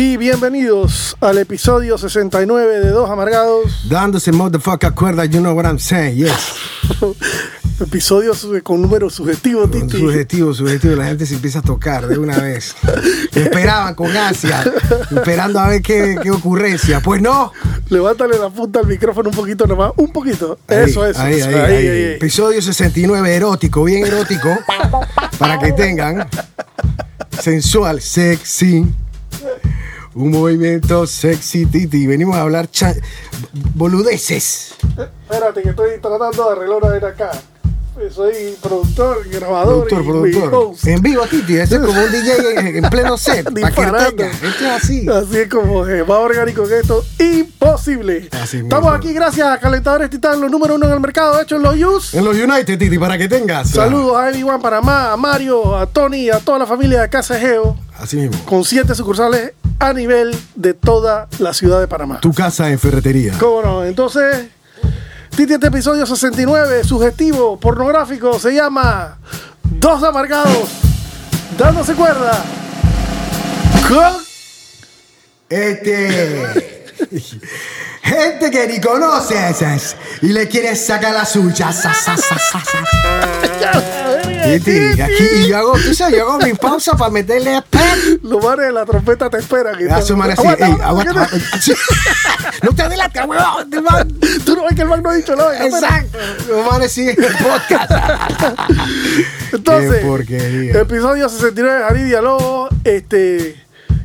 Y bienvenidos al episodio 69 de Dos Amargados. Dándose motherfucker cuerda, you know what I'm saying, yes. episodio con número subjetivo, Titi. Subjetivo, subjetivo, la gente se empieza a tocar de una vez. Esperaban con ansia, esperando a ver qué, qué ocurrencia. Pues no. Levántale la punta al micrófono un poquito nomás, un poquito. Ahí, eso, eso. ahí, ahí. Episodio 69, erótico, bien erótico. para que tengan sensual, sexy. Un movimiento sexy, Titi. Venimos a hablar cha- boludeces. Espérate, que estoy tratando de arreglar una vez acá. Soy productor, grabador Productor, y. En vivo, Titi. Eso es como un DJ en, en pleno set. Disparando. Esto es así. Así es como eh, más orgánico que esto. Imposible. Así mismo. Estamos aquí gracias a Calentadores Titán, los número uno en el mercado, hechos en los Yus. En los United, Titi, para que tengas. Saludos a Everyone Panamá, a Mario, a Tony, a toda la familia de Casa Geo, Así mismo. con siete sucursales a nivel de toda la ciudad de Panamá. Tu casa en ferretería. ¿Cómo no? Entonces, Titi, este episodio 69, subjetivo, pornográfico, se llama Dos Amargados, dándose cuerda. Con... Este. Gente que ni conoce esas y le quiere sacar la suya. Sa, sa, sa, sa, sa. Titi, aquí y yo hago, tú sabes, yo hago mi pausa para meterle pen. Los manes de la trompeta te esperan. A su madre así, Aguanta, ey, aguanta, aguanta, ¿qué te- aguanta. No te adelantes, huevón. Tú no ves que el man no ha dicho nada. Exacto. Los manes siguen el podcast. Entonces, episodio 69 de Jaridia Lobo. Este,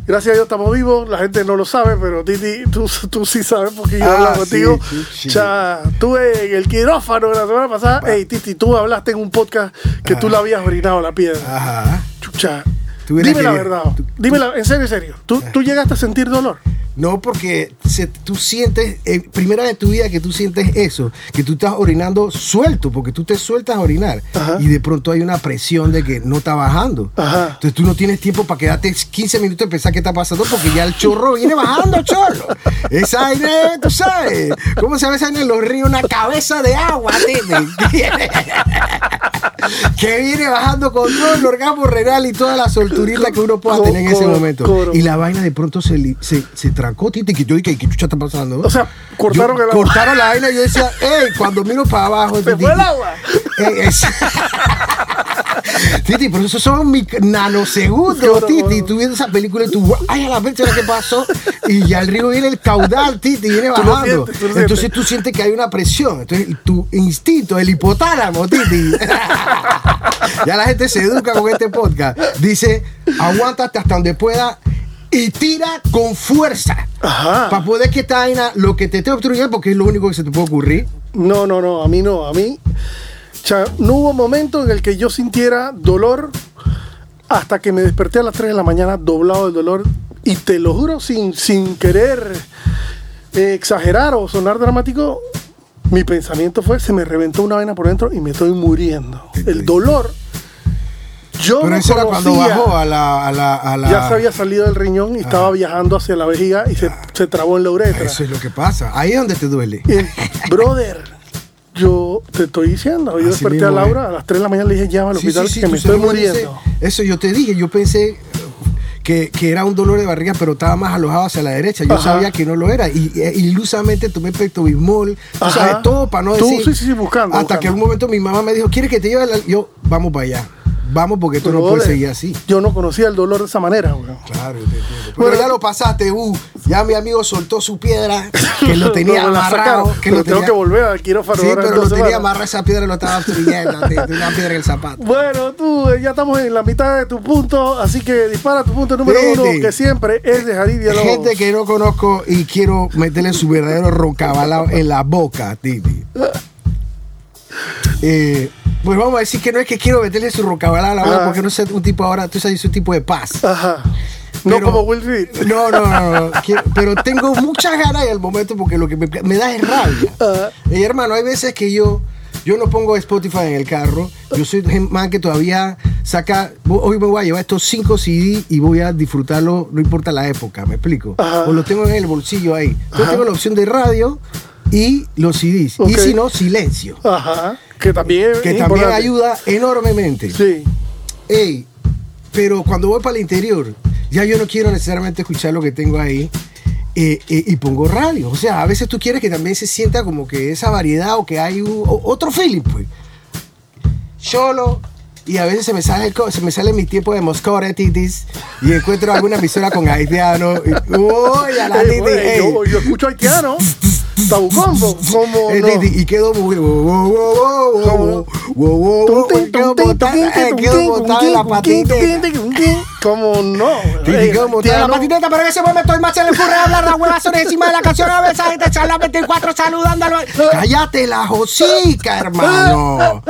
gracias a Dios estamos vivos. La gente no lo sabe, pero Titi, tú, tú sí sabes porque yo Ah, hablaba contigo. sí. Ya, tuve en el quirófano la semana pasada. Ey, Titi, tú hablaste en un podcast que tú le habías orinado la piedra. Ajá. Chucha. Dime que- la verdad. tú- Dime la, en serio, en serio. ¿Tú, tú llegaste a sentir dolor? No, porque se- tú sientes, eh, primera vez en tu vida que tú sientes eso, que tú estás orinando suelto, porque tú te sueltas a orinar Ajá. y de pronto hay una presión de que no está bajando. Ajá. Entonces tú no tienes tiempo para quedarte 15 minutos y pensar qué está pasando porque ya el chorro viene bajando, chorro. Esa aire, tú sabes, ¿cómo se llama esa aire en los ríos? Una cabeza de agua, que viene- bajando con todo el orgasmo renal y toda la solturita que uno pueda tener en ese momento. Y la vaina de pronto se, se, se trancó, Titi, que yo dije, ¿qué chucha está pasando? O sea, cortaron Yo- el agua. Cortaron la vaina y yo decía, hey, cuando miro para abajo. Se fue el agua. Ey, es- Titi, pero eso son mic- nanosegundos, Titi. Tú viendo esa película y tú, ay, a la vez, ¿qué pasó? Y ya el río viene el caudal, Titi, viene Tú bajando. sientes, tú lo Entonces sientes. tú sientes que hay una presión. Entonces tu instinto, el hipotálamo, Titi. ya la gente se educa con este podcast. Dice, aguántate hasta donde pueda y tira con fuerza. Ajá. Para poder que esta vaina, lo que te esté obstruyendo, porque es lo único que se te puede ocurrir. No, no, no, a mí no, a mí. o sea, no hubo momento en el que yo sintiera dolor hasta que me desperté a las 3 de la mañana doblado del dolor. Y te lo juro, sin, sin querer eh, exagerar o sonar dramático, mi pensamiento fue, se me reventó una vaina por dentro y me estoy muriendo. El dolor, yo Pero no eso era cuando bajó a la, a la, a la- Ya se había salido del riñón y estaba viajando hacia la vejiga y se, se trabó en la uretra. Eso es lo que pasa. Ahí es donde te duele. Y, brother, yo te estoy diciendo, yo Así desperté a Laura es. a las 3 de la mañana le dije, llama al Sí, hospital sí, sí, que tú me estoy muriendo. Eso yo te dije. Yo pensé que, que era un dolor de barriga, pero estaba más alojado hacia la derecha. Yo Ajá. sabía que no lo era. Y e, ilusamente tomé pectobismol. Tú Ajá. sabes, todo para no Tú, decir. sí, sí, sí, buscando, Hasta que en un momento mi mamá me dijo, ¿quieres que te lleve? la-?" Yo, vamos para allá. Vamos porque esto no puede seguir así. Yo no conocía el dolor de esa manera, weón. Claro, yo te entiendo. Pero Bueno. ya lo pasaste, uh. Ya mi amigo soltó su piedra, que lo tenía No, amarrado. sacaron, que lo tengo tenía- que volver al quirófano Sí, pero lo tenía amarrado esa piedra y lo estaba. Tenía una piedra en el zapato. Bueno, tú eh, ya estamos en la mitad de tu punto, así que dispara tu punto número uno, que siempre es de Jaridia Lobos. Gente que no conozco y quiero meterle su verdadero roncabalao en la boca, Titi. Eh, pues vamos a decir que no es que quiero meterle su roncabalao a la boca Ajá. porque no sé un tipo ahora, tú sabes, es un tipo de paz. Ajá. No como Will Smith. No, no, no, pero tengo muchas ganas en el momento porque lo que me, me da es rabia. Ajá. Eh, hermano, hay veces que yo, yo no pongo Spotify en el carro. Yo soy man que todavía saca. Hoy me voy a llevar estos cinco CD y voy a disfrutarlo, no importa la época, ¿me explico? Ajá. O lo tengo en el bolsillo ahí. Yo tengo la opción de radio y los CDs. Y si no, silencio. Ajá. Que también es Que también importante. ayuda enormemente. Sí. Ey, pero cuando voy para el interior, ya yo no quiero necesariamente escuchar lo que tengo ahí. eh, eh, y pongo radio. O sea, a veces tú quieres que también se sienta como que esa variedad o que hay un- o- otro feeling, pues. Solo. Y a veces se me sale, el se me sale mi tiempo de moscoretitis y encuentro alguna emisora con haitiano. y- Uy, a la Ey, titi, güey, ey. yo, yo escucho haitiano. Tabucombo, como eh, no. Y quedó mujer. Quedó botada en la patita. ¿Cómo no? Tiene eh, la patineta, pero en ese momento más se le ocurre hablar la hueva sobre encima de la canción a veces de charla 24 saludándolo. Cállate la josica, hermano.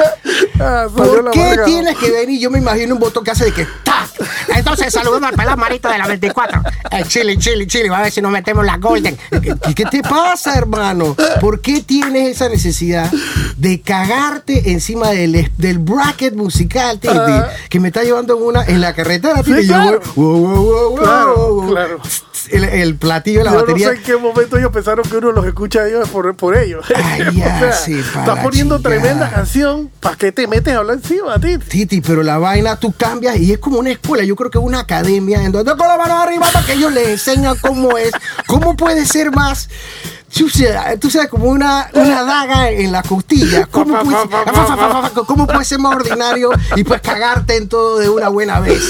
Ah, ¿Por qué tienes que venir? Yo me imagino un botón que hace de que ¡tac! Entonces saludando al pelado marito de la 24. Eh, chile, chile, chile. Va a ver si nos metemos la golden. ¿Qué, qué te pasa, hermano? ¿Por qué tienes esa necesidad de cagarte encima del, del bracket musical, Titi, Ah. que me está llevando en una en la carretera, Titi? Sí, y yo claro. voy, wow, wow, wow, wow, Claro, wow. claro. El, el platillo de la Yo batería. no sé en qué momento ellos pensaron que uno los escucha a ellos por, por ellos. Ay, ya, sí, pa' estás poniendo tremenda canción. ¿Para qué te metes a hablar encima, ti? Titi, pero la vaina tú cambias y es como una escuela, yo creo que una academia en donde con la mano arriba para que ellos les enseñan cómo es, cómo puede ser más, chucha, tú sabes, como una, una daga en la costilla, cómo puede, cómo puede ser más ordinario y pues cagarte en todo de una buena vez.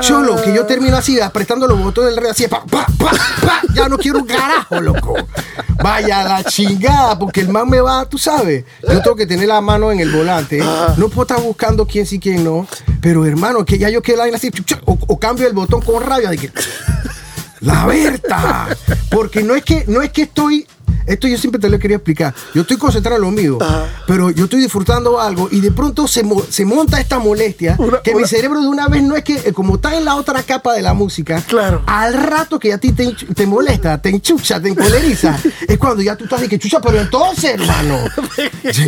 Cholo, que yo termino así, apretando los botones del rey así, pa, pa, pa, pa, ya no quiero un carajo, loco. Vaya la chingada, porque el man me va, tú sabes, yo tengo que tener la mano en el volante, no puedo estar buscando quién sí, quién no, pero hermano, que ya yo quiero la así, o, o cambio el botón con rabia de que... La Berta, porque no es que no es que estoy esto yo siempre te lo quería explicar. Yo estoy concentrado en lo mío, Ajá. pero yo estoy disfrutando algo y de pronto se, mo- se monta esta molestia Una- que mi cerebro de una vez no es que, eh, como está en la otra capa de la música, Claro. al rato que a ti te, te molesta, te enchucha, te encoleriza, es cuando ya tú estás de que chucha, pero entonces, hermano,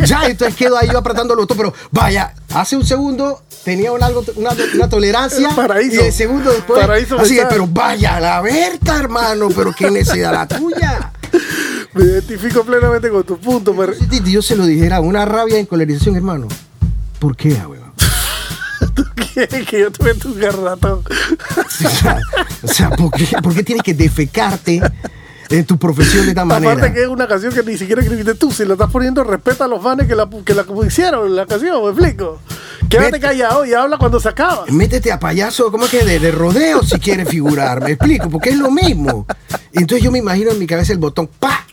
ya, entonces quedo ahí yo apretando botón, pero vaya, hace un segundo tenía un algo, una, una tolerancia Paraíso. y el segundo después, Paraíso así que, pero vaya, la Berta, hermano, pero qué necesidad la tuya. Me identifico plenamente con tu punto. me re- Si Titi, yo se lo dijera, una rabia en colerización, hermano. ¿Por qué, ah, weón? que, que yo tuve tu garratón. O sea, o sea, ¿por, qué, por qué tienes que defecarte en tu profesión de esta manera? Aparte que es una canción que ni siquiera escribiste tú. Si la estás poniendo, respeta a los fans que la, que la hicieron la canción, me explico. Quédate callado y habla cuando se acaba. Métete a payaso, ¿cómo es que? De, de rodeo si quieres figurar, me explico, porque es lo mismo. Entonces yo me imagino en mi cabeza el botón ¡pa!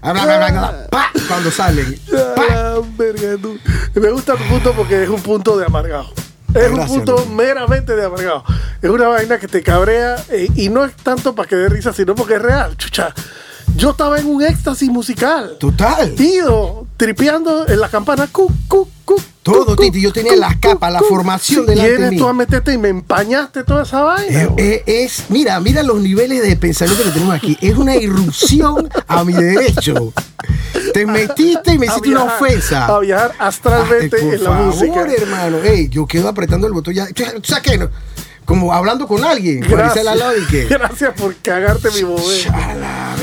¡Pa! Cuando salen. ¡pa! Me gusta tu punto porque es un punto de amargado. Es un punto meramente de amargado. Es una vaina que te cabrea eh, y no es tanto para que dé risa, sino porque es real. Chucha, yo estaba en un éxtasis musical. Total. Ido, tripeando en la campana. Cu, cu, Todo, Titi, yo tenía las capas, la formación de eres mí. tú a meterte y me empañaste toda esa vaina. Eh, eh, es, mira, mira los niveles de pensamiento que tenemos aquí. Es una irrupción a mi derecho. Te metiste y me hiciste una ofensa. A viajar astralmente Ay, por en la favor, música. hermano. Ey, yo quedo apretando el botón ya. ¿Tú sabes qué? Como hablando con alguien. que. Gracias por cagarte mi bobé. La.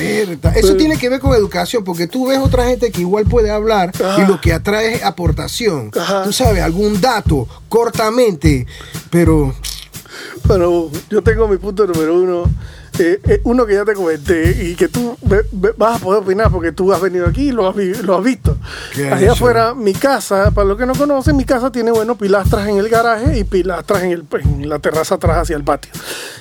Eso Sí. tiene que ver con educación, porque tú ves otra gente que igual puede hablar Ajá. y lo que atrae es aportación. Ajá. Tú sabes, algún dato, cortamente, pero Pero yo tengo mi punto número uno. Eh, eh, uno que ya te comenté y que tú vas a poder opinar porque tú has venido aquí y lo has, vi- lo has visto. ¿Qué has Allá afuera, mi casa, para los que no conocen, mi casa tiene, bueno, pilastras en el garaje y pilastras en, el, en la terraza atrás hacia el patio.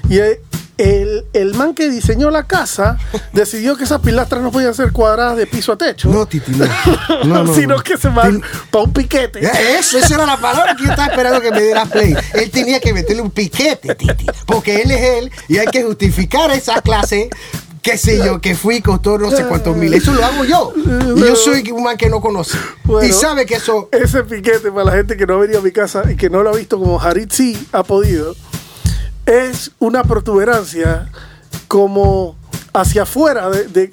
Y eh, el, el man que diseñó la casa decidió que esas pilastras no podían ser cuadradas de piso a techo. no, Titi, no. No, no, sino no. que se van para un piquete. Eso, esa era la palabra que yo estaba esperando que me diera play. Él tenía que meterle un piquete, Titi, porque él es él y hay que justificar esa clase. Qué sé yo, que fui costó no sé cuántos mil. Eso lo hago yo. Y yo soy un man que no conoce. Bueno. y sabe que eso. ese piquete para la gente que no ha venido a mi casa y que no lo ha visto como Harit sí ha podido. Es una protuberancia como hacia afuera de, de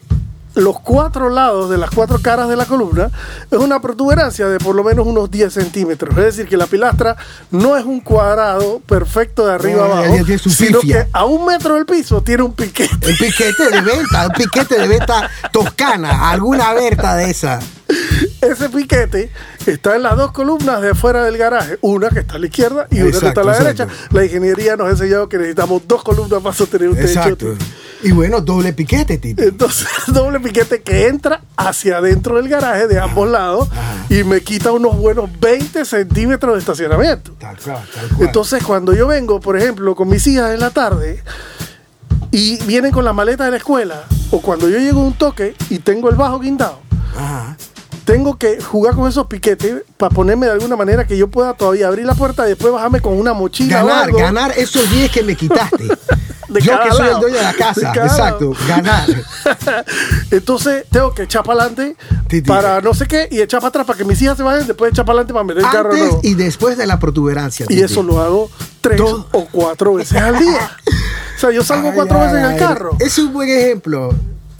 los cuatro lados de las cuatro caras de la columna es una protuberancia de por lo menos unos 10 centímetros. Es decir, que la pilastra no es un cuadrado perfecto de arriba No, abajo, su sino que a un metro del piso tiene un piquete. El piquete de venta, un piquete de venta toscana, alguna verta de esa. Ese piquete está en las dos columnas de afuera del garaje, una que está a la izquierda y una que está a la Exacto, derecha. La ingeniería nos ha enseñado que necesitamos dos columnas para sostener un techo. Exacto. Y bueno, doble piquete, Titi. Entonces, doble piquete que entra hacia adentro del garaje de ambos lados y me quita unos buenos 20 centímetros de estacionamiento. Tal cual, tal cual. Entonces, cuando yo vengo, por ejemplo, con mis hijas en la tarde y vienen con la maleta de la escuela, o cuando yo llego a un toque y tengo el bajo guindado, Ajá. Tengo que jugar con esos piquetes para ponerme de alguna manera que yo pueda todavía abrir la puerta y después bajarme con una mochila. o Ganar, algo. ganar esos 10 que me quitaste. De Yo cada que soy lado. el dueño de la casa. Exacto, ganar. Entonces tengo que echar para adelante para no sé qué y echar para atrás para que mis hijas se vayan, después echar para adelante para meter el carro Antes nuevo. y después de la protuberancia. Y eso lo hago tres Todo. o cuatro veces al día. O sea, yo salgo Ay, cuatro ay, veces en el carro. Es un buen ejemplo.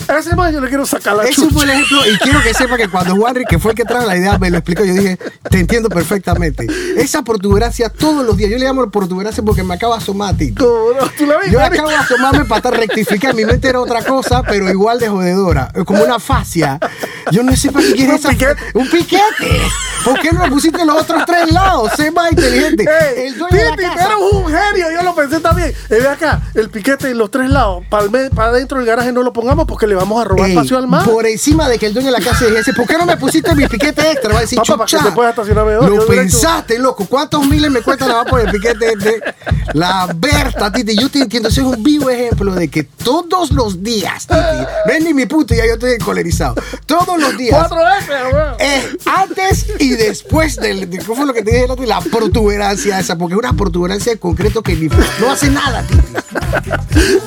A ese más yo le quiero sacar la Es chucha. buen ejemplo y quiero que sepa que cuando Juanri, que fue el que trajo la idea, me lo explicó, yo dije, te entiendo perfectamente. Esa protuberancia todos los días, yo le llamo protuberancia porque me acaba de asomar, Titi. ¿Cómo no? ¿Tú la viste? Yo acabo de asomarme para estar rectificar. Mi mente era otra cosa, pero igual de jodedora. Como una fascia. Yo no sé para qué quieres Un esa. piquete. Un piquete. ¿Por qué no le pusiste los otros tres lados? Sé más inteligente. Ey, el dueño de la Titi, casa. eres un genio, yo lo pensé también. Eh, ve acá, el piquete en los tres lados, para adentro del garaje no lo pongamos porque le vamos a robar Ey, espacio al mar. por encima de que el dueño de la casa dijese, ¿por qué no me pusiste mi piquete extra? Va a decir, Papá, para que "Chucha, se pueda estacionar mejor, Lo yo derecho". pensaste, loco. ¿Cuántos miles me cuesta lavar por el piquete de la Berta, Titi? Yo te entiendo, soy un vivo ejemplo de que todos los días, Titi, es ni mi punto, ya yo estoy encolerizado. Todos los días. Cuatro veces, weón. Eh, antes y después del. de- ¿Cómo fue lo que te dije? La protuberancia esa, porque es una protuberancia de concreto que ni- no hace nada, Titi.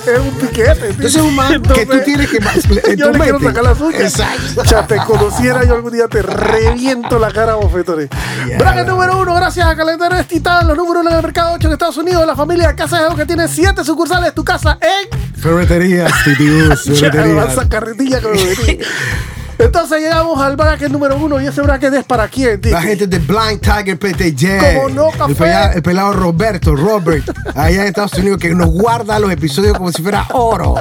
Es un piquete. Entonces es un man que tú tienes que. en yo le quiero mente. sacar las uñas. Exacto. Ya te conociera yo algún día te reviento la cara a bofetones. Bracket la- número uno, gracias a Calendarios Titán, los números uno en el mercado 8 en Estados Unidos, la familia Casa de Oro que tiene siete sucursales, tu casa en Ferreterías, Titi. Ya, esa carretilla con Entonces llegamos al bracket número uno y ese bracket es para quién, Titi? La gente de Blind Tiger PTJ. Como no, café. El pelado, el pelado Roberto, Robert, allá en Estados Unidos, que nos guarda los episodios como si fuera oro.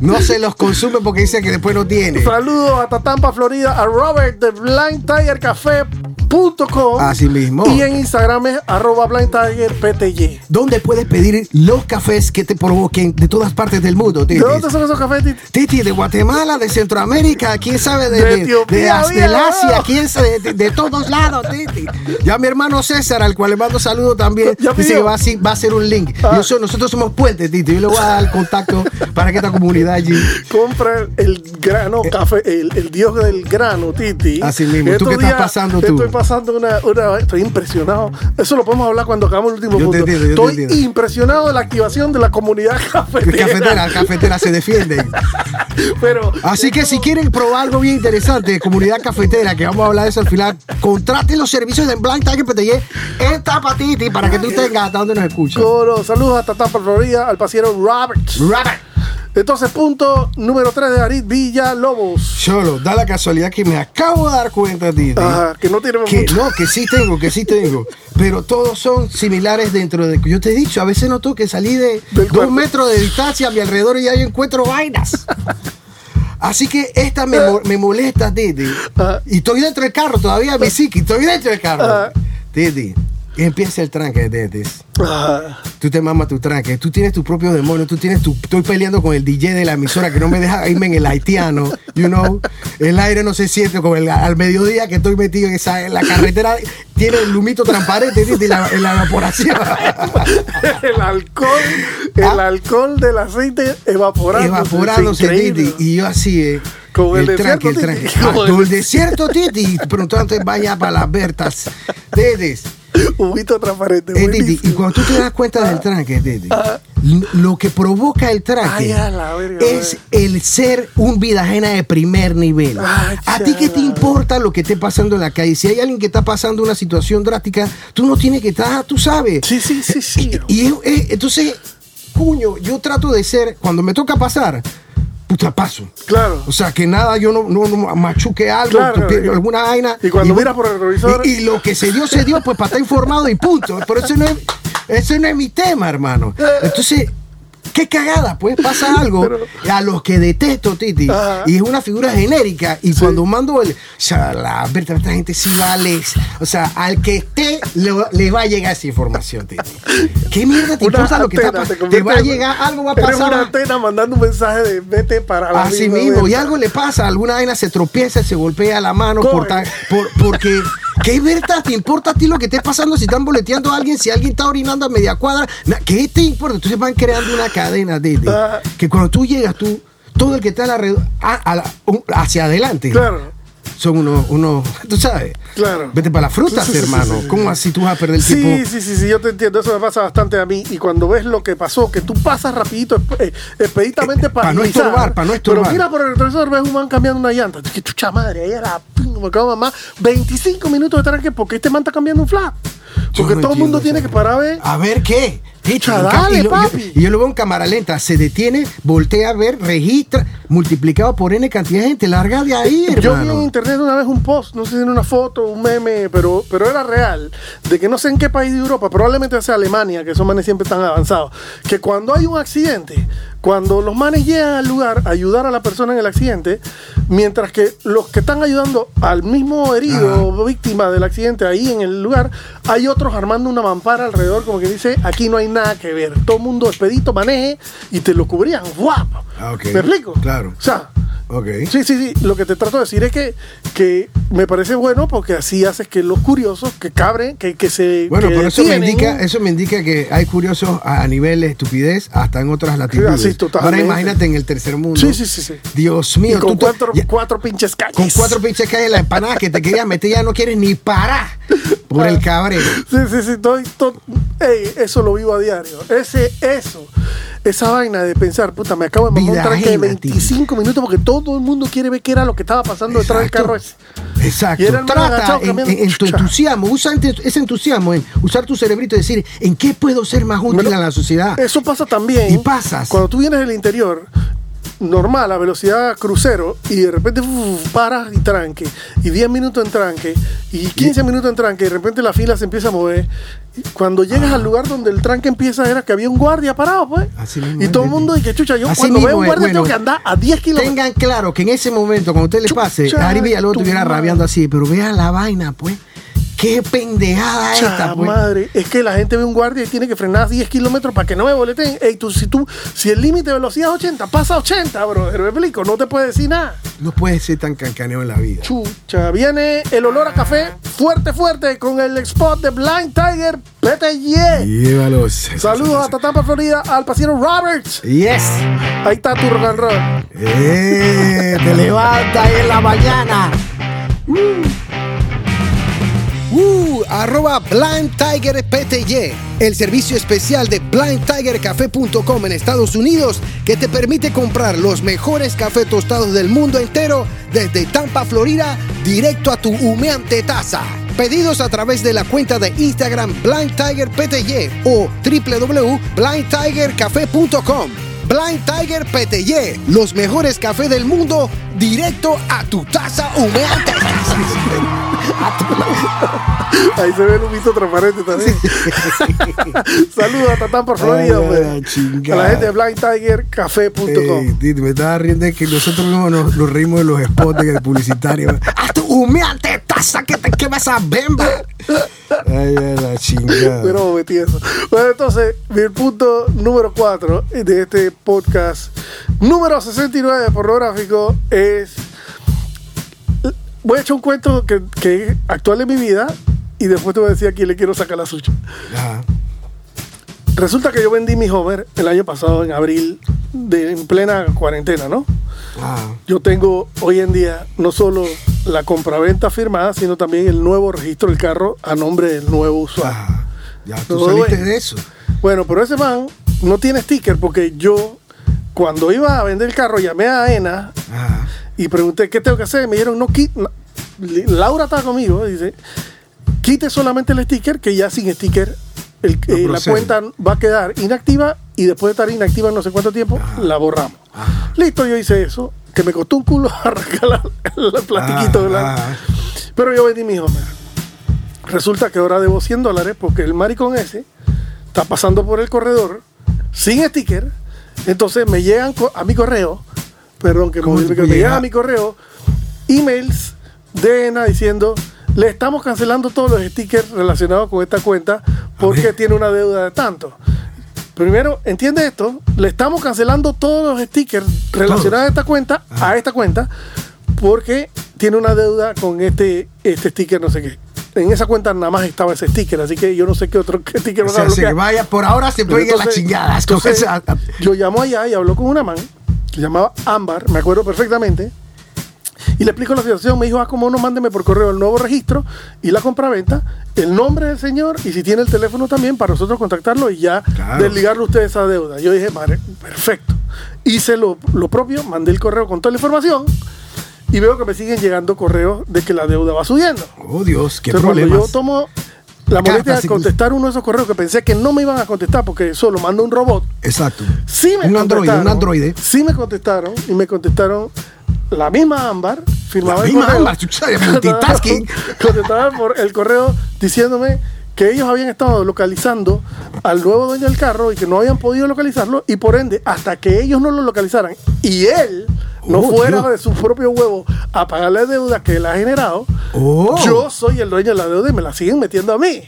No se los consume porque dice que después no tiene. Saludos hasta Tampa, Florida, a Robert de blindtigercafé.com. Así mismo. Y en Instagram es arroba blindtigerpty. ¿Dónde puedes pedir los cafés que te provoquen de todas partes del mundo, ¿De Titi? dónde son esos cafés, Titi? Titi, de Guatemala, de Centroamérica, quién sabe de, De de, Asia, ¿no? quién sabe de, de- de todos lados, Titi. Ya mi hermano César, al cual le mando saludos también, dice que va a, va a hacer un link. Ah. Nosotros somos puentes, Titi. Yo le voy a dar el contacto para que esta comunidad allí. Compra el grano café, el, el dios del grano, Titi. Eh. Así mismo. Estos ¿Tú qué estás pasando tú? Estoy pasando una, una- Estoy impresionado. Eso lo podemos hablar cuando acabamos el último Yo te punto. entiendo, yo te estoy entiendo. impresionado de la activación de la comunidad cafetera. Cafetera, cafetera se defienden. Pero Así que si quieren probar algo bien interesante comunidad cafetera, que vamos a hablar de eso al final, contraten los servicios de Blank Tiger PTY en Tapatiti para que tú tengas hasta donde nos escuchas. Coro, saludos hasta Tampa, Florida, al pasiero Robert. Robert. Entonces, punto número 3 de Arid Villalobos. Cholo, da la casualidad que me acabo de dar cuenta, Titi. Ajá, que no tiene Que mucho. no, que sí tengo, que sí tengo. Pero todos son similares dentro de. Yo te he dicho, a veces noto que salí de Del dos cuerpo. metros de distancia a mi alrededor y yo encuentro vainas. Así que esta me, mo- me molesta, Titi. Ajá. Y estoy dentro del carro todavía, mi psiqui, estoy dentro del carro. Titi, empieza el tranque, Titi. Ah, Tú te mamas tu tranque, tú tienes tu propio demonio, tú tienes tu. Estoy peleando con el DJ de la emisora que no me deja irme en el haitiano, you know. El aire no se siente como el- al mediodía que estoy metido en esa en la carretera, tiene el lumito transparente. Y la, en la evaporación. el alcohol, el Ah. alcohol del aceite evaporándose. Evaporándose. Titi. Y yo así, eh. Como el desierto, tranque. Titi. Ah, el el desierto, Titi. Pero entonces vaya para las Bertas. Titi. Humito transparente. Eh, y cuando tú te das cuenta del tranque, Titi, l- lo que provoca el tranque Ay, es el ser un vida ajena de primer nivel. Ay, ¿A ti qué te importa lo que esté pasando en la calle? Si hay alguien que está pasando una situación drástica, tú no tienes que estar, tú sabes. Sí, sí, sí, sí. Y, y, eh, entonces, cuño, yo trato de ser, cuando me toca pasar, paso. Claro. O sea, que nada, yo no, no, no machuque algo, Claro, y- alguna vaina. y cuando bueno, miras por el retrovisor- Y, y lo que se dio, se dio, pues para estar informado y punto. Pero eso no es, ese no es mi tema, hermano. Entonces, qué cagada, pues pasa algo Pero- a los que detesto, Titi. Ajá. Y es una figura genérica. Y cuando mando el. O sea, la verdad, esta gente sí vale. O sea, al que esté, le, le va a llegar esa información, Titi. ¿Qué mierda te importa lo que está pasando? Te va a llegar, algo va a Eres pasar. una antena mandando un mensaje de vete para la Así mismo, y algo le pasa, alguna vaina se tropieza, se golpea la mano por, por- porque ¿qué verdad te importa a ti lo que esté pasando si están boleteando a alguien, si alguien está orinando a media cuadra? ¿Qué te importa? Entonces van creando una cadena de, de- Ah. que cuando tú llegas tú todo el que está alrededor, a- a la- hacia adelante Claro. Son unos, unos, tú sabes. Claro. Vete para las frutas, Sí, hermano. sí, sí. ¿Cómo así tú vas a perder el Sí, tiempo? sí, sí, sí, yo te entiendo. Eso me pasa bastante a mí. Y cuando ves lo que pasó, que tú pasas rapidito, eh, expeditamente Eh, para pa' no estorbar, pa' no estorbar. Pero mira por el retrovisor, ves un man cambiando una llanta. Que chucha madre, ahí era, me cago mamá. 25 minutos de tranque porque este man está cambiando un flat. Porque no todo el mundo entiendo tiene que parar a ver. A ver qué. Pucha, dale, y, lo- papi. yo, y yo lo veo en cámara lenta, se detiene, voltea a ver, registra, multiplicado por N cantidad de gente, larga de ahí, Yo vi en hermano. internet una vez un post, no sé si era una foto, un meme, pero, pero era real, de que no sé en qué país de Europa, probablemente sea Alemania, que esos manes siempre están avanzados, que cuando hay un accidente, cuando los manes llegan al lugar a ayudar a la persona en el accidente, mientras que los que están ayudando al mismo herido o víctima del accidente ahí en el lugar, hay otros armando una mampara alrededor, como que dice, aquí no hay nada que ver, todo mundo expedito, maneje, y te lo cubrían, guapo. Ah, ok. ¿Me explico? Claro. O sea, Ok. Sí, sí, sí. Lo que te trato de decir es que, que me parece bueno porque así haces que los curiosos, que cabren, que, que se. Bueno, que pero eso me, indica, eso me indica que hay curiosos a, a nivel de estupidez hasta en otras latitudes. Ahora imagínate en el tercer mundo. Sí, sí, sí, sí. Dios Y mío, con tú cuatro, cuatro pinches calles. con cuatro pinches calles la empanada que te querías meter ya no quieres ni parar por el cabrero. Sí, sí, sí. estoy- to- ey, eso lo vivo a diario. Ese, eso. Esa vaina de pensar, puta, me acabo de Vida de ajena, 25 minutos porque todo el mundo quiere ver qué era lo que estaba pasando detrás del carro ese. Exacto. Y era el Trata en, cambiando. en- en tu entusiasmo, usa ese entusiasmo en usar tu cerebrito y decir, ¿en qué puedo ser más útil a la sociedad? Eso pasa también. Y pasas. Cuando tú vienes del interior, normal, a velocidad crucero, y de repente uf, paras y tranque, y 10 minutos en tranque, y 15 minutos en tranque, y de repente la fila se empieza a mover. Y Cuando llegas al lugar donde el tranque empieza, era que había un guardia parado, pues. Así mismo y todo el mundo dice, chucha, yo Así cuando veo un guardia bueno, tengo que andar a 10 kilómetros. Tengan claro que en ese momento, cuando usted le pase, Ari Villalobos tu estuviera rabiando así, pero vea la vaina, pues. Qué pendejada Cha esta, pues. madre, es que la gente ve un guardia y tiene que frenar a 10 kilómetros para que no me boleten. Ey, tú, si tú, si el límite de velocidad es 80, pasa 80, bro. Me explico, no te puede decir nada. No puede ser tan cancaneo en la vida. Chucha, viene el olor a café fuerte, fuerte con el spot de Blind Tiger PTY. Llévalos. Saludos hasta Tampa, Florida, al paciente Roberts. Yes. Ahí está tu rock and roll. Eh, te levanta ahí en la mañana. Uh, arroba Blind Tiger el servicio especial de blindtigercafé.com en Estados Unidos que te permite comprar los mejores cafés tostados del mundo entero desde Tampa, Florida, directo a tu humeante taza. Pedidos a través de la cuenta de Instagram Blind Tiger PTY o www.blindtigercafé.com. Blind Tiger PTY, los mejores cafés del mundo, directo a tu taza humeante. Ahí se ve el humito transparente también. Saludos hasta Tampa, Florida, Ay, A la gente de blindtigercafé.com. Me estaba riendo de que nosotros mismos nos, nos reímos de los spots de publicitarios. ¡A tu humeante taza que te quema esa bemba! Ay, ay, la chingada. Pero metí eso. Bueno, entonces, mi punto número 4 de este podcast, número 69 de pornográfico, es. Voy a echar un cuento que, que es actual en mi vida y después te voy a decir a quién le quiero sacar la suya. Ajá. Resulta que yo vendí mi Homer el año pasado, en abril, de, en plena cuarentena, ¿no? Ajá. Yo tengo hoy en día no solo la compraventa firmada, sino también el nuevo registro del carro a nombre del nuevo usuario. Ajá. Ya tú saliste de eso. Bueno, pero ese man no tiene sticker porque yo, cuando iba a vender el carro, llamé a ENA Ajá. y pregunté qué tengo que hacer. Me dijeron, no, no. Laura está conmigo, dice, quite solamente el sticker, que ya sin sticker el- eh, la cuenta va a quedar inactiva y después de estar inactiva no sé cuánto tiempo, la borramos. Listo, yo hice eso, que me costó un culo arrancar el plastiquito. Ah, de la- ah. Pero yo vendí mi Homer. Resulta que ahora debo 100 dólares porque el maricón ese está pasando por el corredor sin sticker. Entonces me llegan a mi correo, perdón que me, ¿Cómo olvidé, te que me llega? llegan a mi correo emails de ENA diciendo le estamos cancelando todos los stickers relacionados con esta cuenta porque tiene una deuda de tanto. Primero, entiende esto, le estamos cancelando todos los stickers relacionados a esta cuenta, a esta cuenta, porque tiene una deuda con este, este sticker, no sé qué. En esa cuenta nada más estaba ese sticker, así que yo no sé qué otro qué sticker O van a sea, se bloquear. vaya, por ahora se puede ir a la Entonces- chingada. Es como entonces, esa- yo llamo allá y hablo con una man que se llamaba Ámbar, me acuerdo perfectamente. Y le explico la situación. Me dijo, ah, como no, mándeme por correo el nuevo registro y la compraventa, el nombre del señor y si tiene el teléfono también para nosotros contactarlo y ya Claro. desligarle usted esa deuda. Yo dije, madre, perfecto. Hice lo, lo propio, mandé el correo con toda la información y veo que me siguen llegando correos de que la deuda va subiendo. Oh, Dios, qué Entonces, cuando yo tomo la molestia de contestar uno de esos correos que pensé que no me iban a contestar porque solo mando un robot, Exacto. sí me un contestaron, un androide. Sí me contestaron y me contestaron la misma Ámbar, firmaba La el misma correo. Multitasking. por el correo diciéndome que ellos habían estado localizando al nuevo dueño del carro y que no habían podido localizarlo y por ende hasta que ellos no lo localizaran y él no Oh, fuera Dios. de su propio huevo a pagar la deuda que él ha generado, Oh. yo soy el dueño de la deuda y me la siguen metiendo a mí.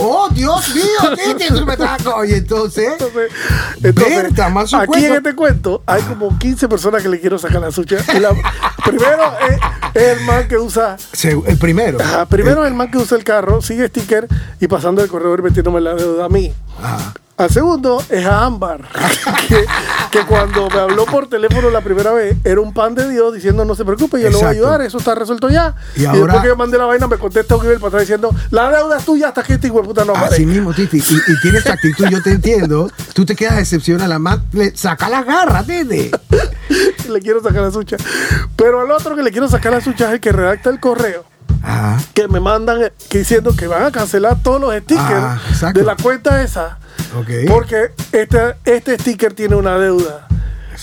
Oh, Dios mío, Titi, eso me trajo. Oye, entonces. Entonces, entonces, Berta, más un aquí cuento. en este cuento hay como 15 personas que le quiero sacar la suya. Y la- primero es, es el man que usa. El primero. ajá, primero es el man que usa el carro, sigue sticker y pasando el corredor y metiéndome la deuda a mí. Ajá. Al segundo es a Ámbar, que, que cuando me habló por teléfono la primera vez era un pan de Dios diciendo no se preocupe, yo le voy a Exacto. ayudar, eso está resuelto ya. Y Y, ahora- después que yo mandé la vaina me contesta un email para atrás diciendo la deuda es tuya hasta que este hijo de puta no Así aparezca". mismo, Titi. Y, y tienes tu actitud, yo te entiendo. Tú te quedas decepcionada. La más. le- Saca la garra, Titi. le quiero sacar la sucha. Pero al otro que le quiero sacar la sucha es el que redacta el correo. Ajá. Que me mandan eh, que diciendo que van a cancelar todos los stickers Ah, exacto. de la cuenta esa. Porque este, este sticker tiene una deuda.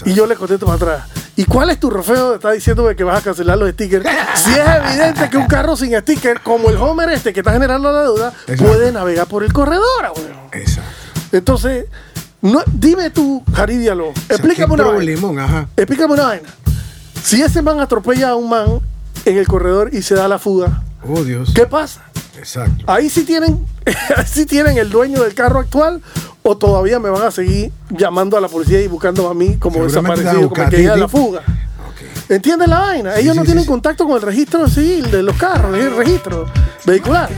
Y yo le contesto para atrás. ¿Y cuál es tu rofeo? Está diciéndome que vas a cancelar los stickers. si es evidente que un carro sin sticker, como el Homer este que está generando la deuda, Exacto. puede navegar por el corredor. weón. Exacto. Entonces, no, dime tú, Jaridialo, explícame una vaina. ajá. Explícame una vaina. Si ese man atropella a un man en el corredor y se da la fuga, Oh, Dios. ¿qué pasa? Exacto. Ahí sí tienen, ahí sí tienen el dueño del carro actual o todavía me van a seguir llamando a la policía y buscando a mí como desaparecido, como que de la fuga. Ok. ¿Entienden la vaina? Ellos sí, no sí, tienen sí. contacto con el registro civil de los carros, el registro vehicular.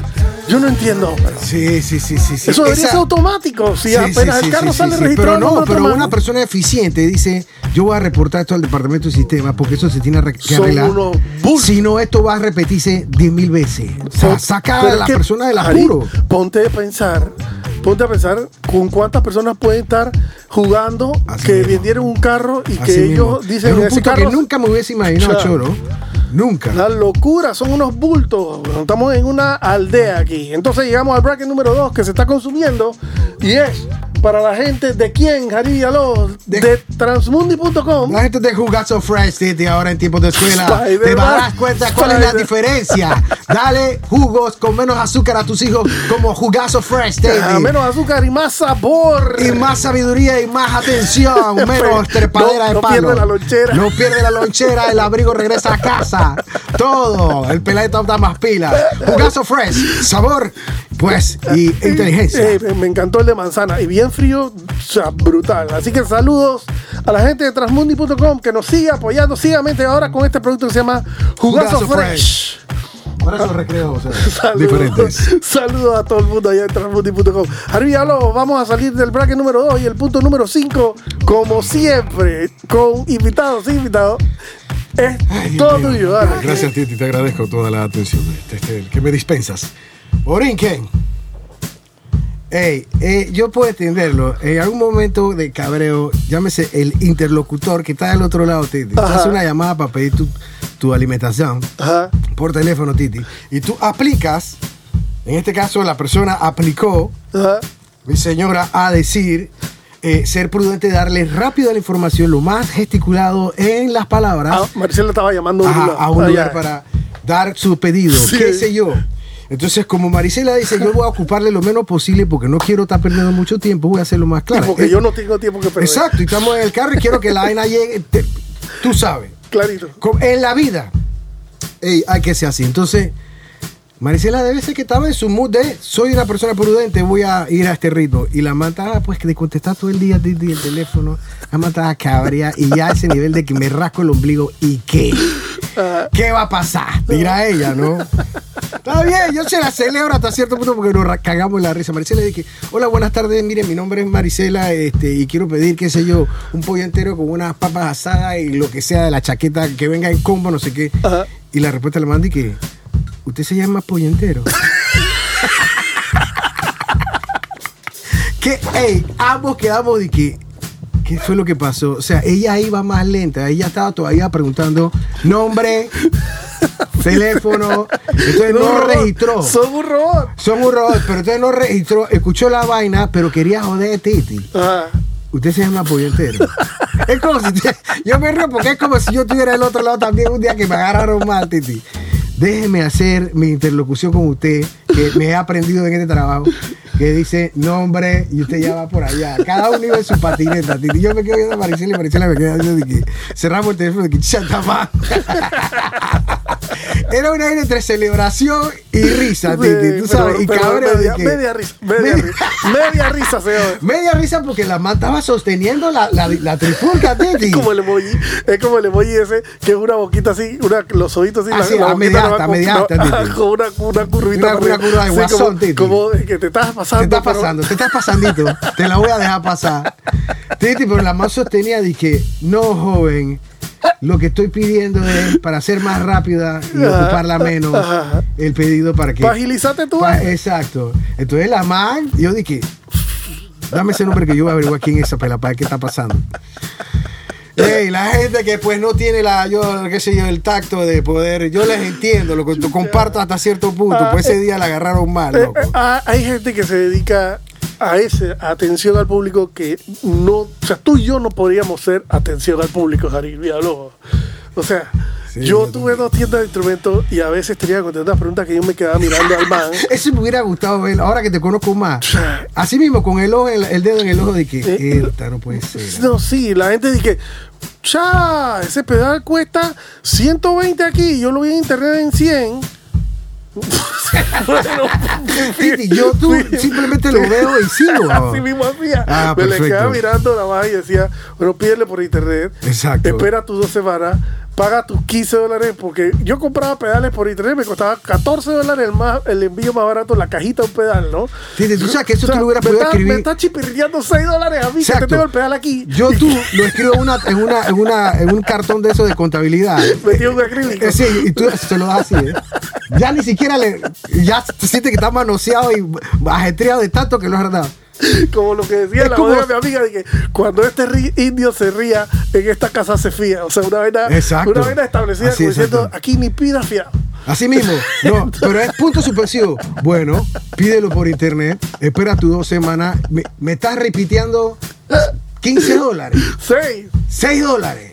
Yo no entiendo. pero Sí, sí, sí, sí. sí. Eso debería Esa- ser automático. Si Sí, apenas sí, el carro sale registrado. Pero no, pero una persona eficiente dice, yo voy a reportar esto al departamento de sistema porque eso se tiene que arreglar. Si no, esto va a repetirse 10 mil veces. O sea, Pon- saca pero a es la que, persona del Ari, apuro. Ponte a pensar, ponte a pensar con cuántas personas pueden estar jugando Así que mismo. vendieron un carro y Así que mismo. ellos Es dicen un ese punto carro que nunca me hubiese imaginado, Chao. Choro. Nunca. La locura, son unos bultos. Estamos en una aldea aquí. Entonces llegamos al bracket número 2 que se está consumiendo y es para la gente de quién, Jari De- de, transmundi.com. La gente de Jugazo Fresh City ahora en tiempos de escuela te darás cuenta cuál es la diferencia. Dale jugos con menos azúcar a tus hijos como Jugazo Fresh City. Menos azúcar y más sabor. Y más sabiduría y más atención, menos trepadera No- de no palo. pierde la lonchera. No pierde la lonchera, el abrigo regresa a casa. Todo. El peladito está más pilas. Jugazo fresh, sabor, pues, y inteligencia. Eh, me- me encantó el de manzana. Y bien frío, o sea, brutal. Así que saludos a la gente de transmundi.com que nos sigue apoyando ciegamente ahora con este producto que se llama Jugazo, Jugazo Fresh. Por eso recreos Saludos, diferentes. saludos a todo el mundo allá en transmundi.com. Arriba, vamos a salir del bracket número 2 y el punto número 5, como siempre, con invitados, invitados. Es Ay, Dios todo mío. tuyo, dale. Gracias, Titi, te agradezco toda la atención este, este, que me dispensas. Orinquen. Ey, eh, yo puedo entenderlo. En algún momento de cabreo, llámese el interlocutor que está del otro lado, Titi. Tú Ajá. haces una llamada para pedir tu, tu alimentación Ajá. por teléfono, Titi. Y tú aplicas, en este caso la persona aplicó, Ajá. mi señora, a decir, eh, ser prudente, darle rápido la información, lo más gesticulado en las palabras Ah, Marcela estaba llamando a un ajá, lugar. a un Ah, lugar para dar su pedido, Sí. qué sé yo. Entonces, como Marisela dice, yo voy a ocuparle lo menos posible porque no quiero estar perdiendo mucho tiempo, voy a hacerlo más claro. porque Eh, yo no tengo tiempo que perder. Exacto, y estamos en el carro y quiero que la vaina llegue. te- tú sabes. Clarito. En la vida, ey, hay que ser así. Entonces, Marisela debe ser que estaba en su mood de soy una persona prudente, voy a ir a este ritmo. Y la mata, pues que de contestar todo el día desde el teléfono, la mata a cabría y ya a ese nivel de que me rasco el ombligo. ¿Y qué? Ah, ¿Qué va a pasar? Dirá ella, ¿no? Está bien, yo se la celebro hasta cierto punto porque nos cagamos la risa. Maricela dije, hola, buenas tardes, miren, mi nombre es Marisela este, y quiero pedir, qué sé yo, un pollo entero con unas papas asadas y lo que sea de la chaqueta que venga en combo, no sé qué. Ajá. Y la respuesta le mandé que, ¿usted se llama pollo entero? que, hey, ambos quedamos de que, ¿qué fue lo que pasó? O sea, ella iba más lenta, ella estaba todavía preguntando nombre, teléfono, entonces no, robot. registró. Son un robot. Son un robot, pero entonces no registró, escuchó la vaina, pero quería joder a Titi. Ajá. Usted se llama pollo entero. es como si te- yo me río porque es como si yo estuviera del otro lado también un día que me agarraron mal, Titi. Déjeme hacer mi interlocución con usted, que me he aprendido en este trabajo, que dice nombre y usted ya va por allá. Cada uno iba en su patineta, Titi. Yo me quedo viendo a Maricela y Maricela me queda viendo de que cerramos el teléfono de que más. Era una aire entre celebración y risa, Titi. Tú sabes, pero- y de media, que- media risa. Media, risa. Media risa, señor. Media risa porque la man estaba sosteniendo la, la, la trifulca, Titi. Es como el emoji, es como el emoji ese, que es una boquita así, una, los ojitos así, Ah, la, a boquita media no va alta, con- media no, alta, Titi. con una, una curvita Una- para una arriba. curva de Sí, guasón, como, Titi. como que te estás pasando. Te estás pero- pasando, te estás pasandito. Te la voy a dejar pasar. Titi, pero la más sostenida dije, no, joven. Lo que estoy pidiendo es para ser más rápida y Ajá, ocuparla menos ajá. el pedido para que. Para agilizarte tú. Pa- exacto. Entonces la man, yo dije, dame ese nombre que yo voy a averiguar quién es esa pela para ver qué está pasando. Ey, la gente que pues no tiene la, yo, qué sé yo, el tacto de poder, yo les entiendo, lo que comparto hasta cierto punto, pues ese día la agarraron mal, Eh, loco. ah, hay gente que se dedica a ese atención al público que no, o sea, tú y yo no podríamos ser atención al público, Jari Villalobos. O sea, Sí, yo yo tuve dos tiendas de instrumentos y a veces tenía que contestar preguntas que yo me quedaba mirando al man. Eso me hubiera gustado ver, ahora que te conozco más. Así mismo, con el, ojo, el, el dedo en el ojo de que, Eh, esta no puede ser. No, sí, la gente dice, cha, ese pedal cuesta 120 aquí, yo lo vi en internet en 100. Titi, yo tú simplemente lo veo y sigo. Así mismo hacía. Ah, me le quedaba mirando la más y decía, bueno, pídele por internet. Exacto. Espera tus dos semanas, paga tus 15 dólares, porque yo compraba pedales por internet, me costaba 14 dólares el, más, el envío más barato, la cajita de un pedal, ¿no? Titi, tú sabes que eso O sea, tú lo hubieras podido está- Me está chipirriando 6 dólares a mí, que te Exacto. tengo el pedal aquí. Yo tú lo escribo en, una, en, una, en, una, en un cartón de eso de contabilidad. Metido en acrílico. Eh, Sí, y tú se lo das así, ¿eh? Ya ni siquiera le. Ya te sientes que está manoseado y ajetreado de tanto que lo has dado. Como lo que decía Es la como- de mi amiga, de que cuando este indio se ría, en esta casa se fía. O sea, una vaina, Exacto. una vaina establecida Así, como diciendo, exacto. aquí ni pida fiado. Así mismo. No, pero es punto suspensivo. Bueno, pídelo por internet. Espera tus dos semanas. Me, me estás repiteando 15 dólares. Seis. 6 dólares.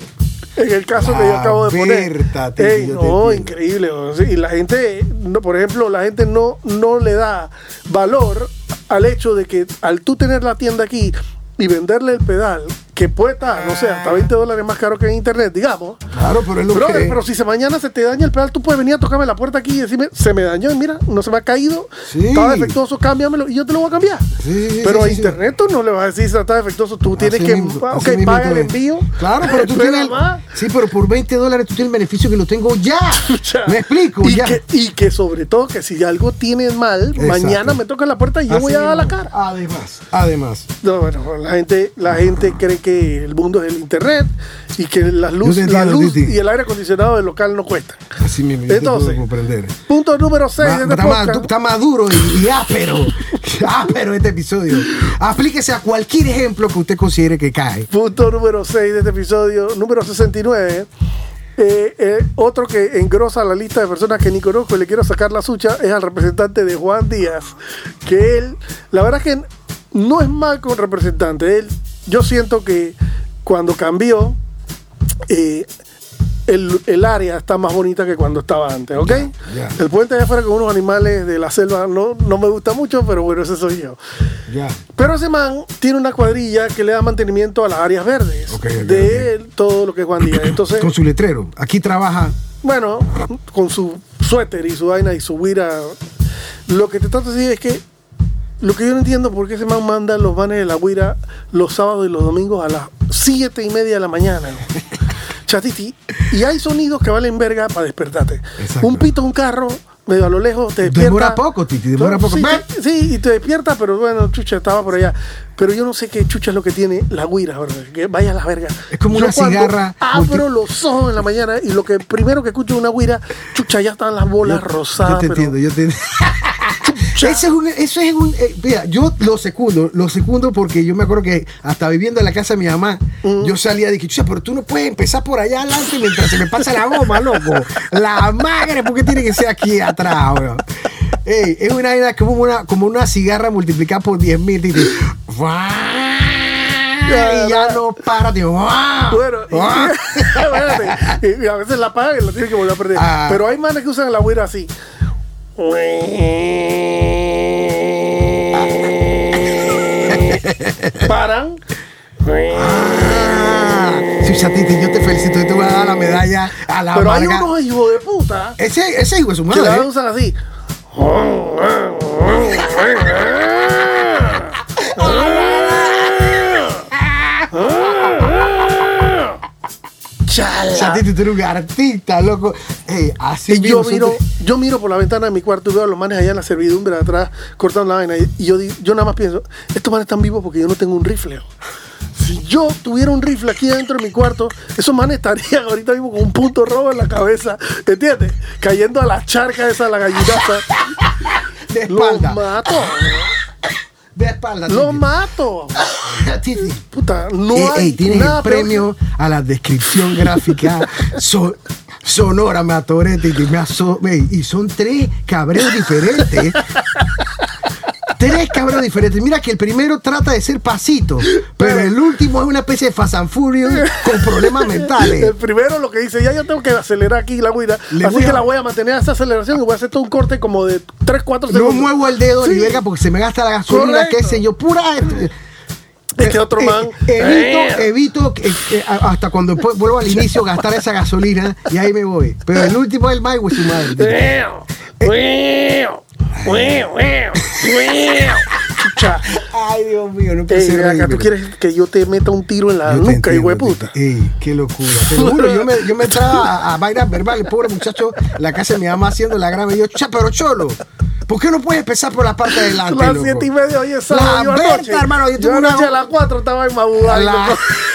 En el caso que yo Ah, acabo de poner. Ey, no, increíble. o sea, Y la gente, no, por ejemplo, la gente no, no le da valor al hecho de que al tú tener la tienda aquí y venderle el pedal, que puede estar, no sé, hasta 20 dólares más caro que en internet, digamos. Claro, pero es lo Brother, que. pero si se mañana se te daña el pedal, tú puedes venir a tocarme la puerta aquí y decirme, se me dañó y mira, no se me ha caído, Sí. está defectuoso, cámbiamelo y yo te lo voy a cambiar. Sí, pero sí, a sí, sí. internet tú no le vas a decir si está defectuoso, tú tienes Así que, mismo, ah, ok, mismo paga el envío. Claro, pero tú tienes. más. Sí, pero por 20 dólares tú tienes el beneficio que lo tengo ya. Ya. Me explico, y ya. Que, y que sobre todo que si algo tiene mal, Exacto. mañana me toca la puerta y yo Así voy a dar la cara. Además, además. No, bueno, la gente, la gente cree que el mundo es el internet y que la Yo luz, la luz Titi. y el aire acondicionado del local no cuestan. Así mismo, yo Entonces, te puedo comprender. Punto número 6 Ma- de este está, más, está más duro y, y áspero. áspero este episodio. Aplíquese a cualquier ejemplo que usted considere que cae. Punto número 6 de este episodio, número 69. Eh, eh, otro que engrosa la lista de personas que ni conozco y le quiero sacar la sucha es al representante de Juan Díaz. Que él, la verdad es que no es mal con representante. Él yo siento que cuando cambió, eh, el, el área está más bonita que cuando estaba antes, ¿ok? El puente allá afuera con unos animales de la selva no, no me gusta mucho, pero bueno, ese soy yo. Pero ese man tiene una cuadrilla que le da mantenimiento a las áreas verdes de todo lo que es Juan Díaz. Entonces, Con su letrero. Aquí trabaja. bueno, con su suéter y su vaina y su guira, lo que te trato de decir es que lo que yo no entiendo por qué ese man manda los manes de la guira los sábados y los domingos a las siete y media de la mañana. Chatiti. Y hay sonidos que valen verga para despertarte. Exacto. Un pito, un carro, medio a lo lejos, te despierta. Demora poco, Titi, demora poco. Sí, Ve. te- sí, y te despierta, pero bueno, chucha, estaba por allá. Pero yo no sé qué chucha es lo que tiene la guira, ¿verdad? Que vaya a la verga. Es como Yo una cigarra Abro los ojos en la mañana y lo que primero que escucho es una guira, chucha, ya están las bolas rosadas. Yo te pero- entiendo, yo te Ese es un, eso es un, eh, mira, yo lo secundo, lo secundo porque yo me acuerdo que hasta viviendo en la casa de mi mamá, Mm. yo salía y dije, chucha, pero tú no puedes empezar por allá adelante mientras se me pasa la goma, loco. La madre, ¿por qué tiene que ser aquí atrás, weón? Ey, es una vaina como una, como una cigarra multiplicada por 10 mil, y ya no para, tío. Bueno, y, y- a veces la apagan y la tienen que volver a perder. Ah. Pero hay manes que usan la guira así. Paran. Sí, Titi, yo te felicito, yo te voy a dar la medalla a la Pero hay amarga. unos hijos de puta Ese, ese hijo de su que la madre. usan así. Chala. Tú eres un artista, loco. Ey, así Y yo miro, yo miro por la ventana de mi cuarto y veo a los manes allá en la servidumbre de atrás cortando la vaina. Y yo, yo nada más pienso, estos manes están vivos porque yo no tengo un rifle. Si yo tuviera un rifle aquí dentro de mi cuarto, esos manes estarían ahorita mismo con un punto rojo en la cabeza, ¿entiendes? Cayendo a la charca esa, la gallinaza. de Los espalda. mato, Titi. mato. Puta, no Ey, hay ey, tienes nada el peor premio a la descripción gráfica so- sonora, me atoré, Titi, me aso- ey, y son tres cabreos diferentes. Tres cabreos diferentes. Mira que el primero trata de ser pasito, pero el último es una especie de Fast and Furious con problemas El mentales. primero lo que dice, ya yo tengo que acelerar aquí la guira, Le así voy que la voy a mantener a esta aceleración y voy a hacer todo un corte como de 3, 4 No segundos. muevo el dedo ni Sí. verga porque se me gasta la gasolina, Correcto. qué sé yo, pura. Este otro Eh, man. evito, evito que- eh, a- hasta cuando después vuelvo al inicio gastar esa gasolina y ahí me voy. Pero el último es el Mike su madre. Chucha. Ay, Dios mío, no Ey, ser. ven acá, tú quieres que yo te meta un tiro en la Yo nuca, entiendo, hijo de puta. Ey, qué locura. Yo me, yo me entraba a, a vainas verbales, pobre muchacho, la casa de mi mamá haciendo la grama y yo, cha, pero cholo, ¿por qué no puedes empezar por la parte de adelante? Las loco? siete y media hoy es sábado. La yo Berta, hermano, yo yo tengo una- a las 4 estaba en Mabudai. La,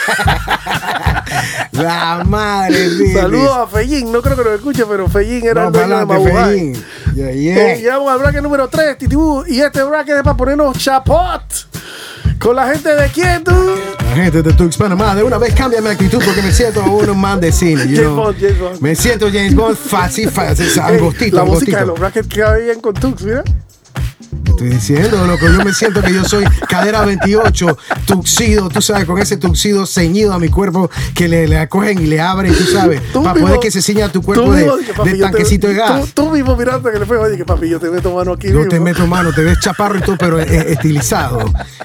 la madre mía. Saludos a Fellín, no creo que lo escuche, pero Fellín era No, el dueño de. Fellín. Yeah, yeah. Eh, llegamos al bracket número 3, Titibú. Y este bracket es para ponernos chapot. Con la gente de quién, tú. La gente de Tux Panamá, de una vez cambia mi actitud porque me siento uno man de cine. James. Bond, James Bond. Me siento James Bond fácil, fácil, angostito, la música angostito. de los brackets queda bien con Tux, mira. Estoy diciendo, loco, yo me siento que yo soy cadera 28, tuxido, tú sabes, con ese tuxido ceñido a mi cuerpo que le, le acogen y le abren, tú sabes, Tú para mismo- poder que se ciña tu tú cuerpo de, mismo dije, papi, de yo te- tanquecito de gas. Tú, tú mismo mirando que le fue, oye, que papi, yo te meto mano aquí. Yo mismo. te meto mano, te ves chaparro y todo, pero estilizado.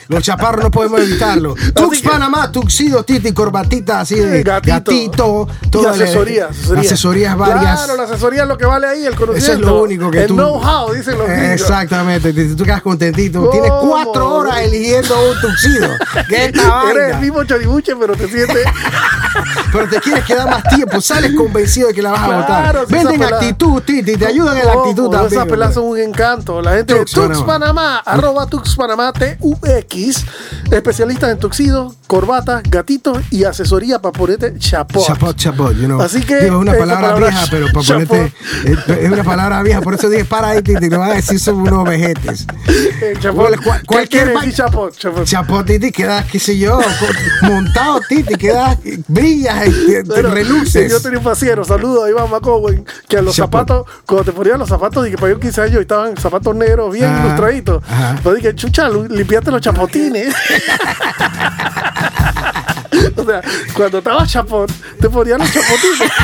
Los chaparros no podemos evitarlo. Tux que- Panamá, tuxido, titi, corbatita así de Gatito. gatito. Toda la- asesoría, asesoría. Asesorías varias. Claro, la asesoría es lo que vale ahí, el conocimiento. Eso es lo único que el tú. know-how, dicen los. Exactamente, te- tú quedas contentito. Tienes cuatro horas eligiendo un tuxido. ¿Qué Eres el mismo choribuche, pero te sientes. Pero te quieres quedar más tiempo, sales convencido de que la vas a Claro, votar. si Venden actitud, Titi, te ayudan en la actitud también. Esas peladas son un encanto. La gente Tux de Tux Panamá. Panamá, arroba Tux Panamá, T-U-X, especialistas en tuxidos, corbatas, gatitos y asesoría para ponerte chapot. Chapot, chapot, you know. Así que Digo, es una palabra, palabra vieja, pero para ponerte. eh, Es una palabra vieja, por eso dije para ahí, Titi, te van a decir son unos vejetes. Eh, chapot. Cual- cual- ¿Qué cualquier vaina- decir chapot? Chapot. Chapot, Titi, quedas, qué sé yo, montado, Titi, quedas, brillas te, te Bueno, reluces. Yo tenía un pasiero, saludos a Iván McCowen, que a los Chapo. zapatos, cuando te ponían los zapatos, dije, para yo 15 años, estaban zapatos negros bien Ajá, ilustraditos. ajá. Pues dije, chucha, limpiaste los chapotines. o sea, cuando estabas chapón, te ponían los chapotines.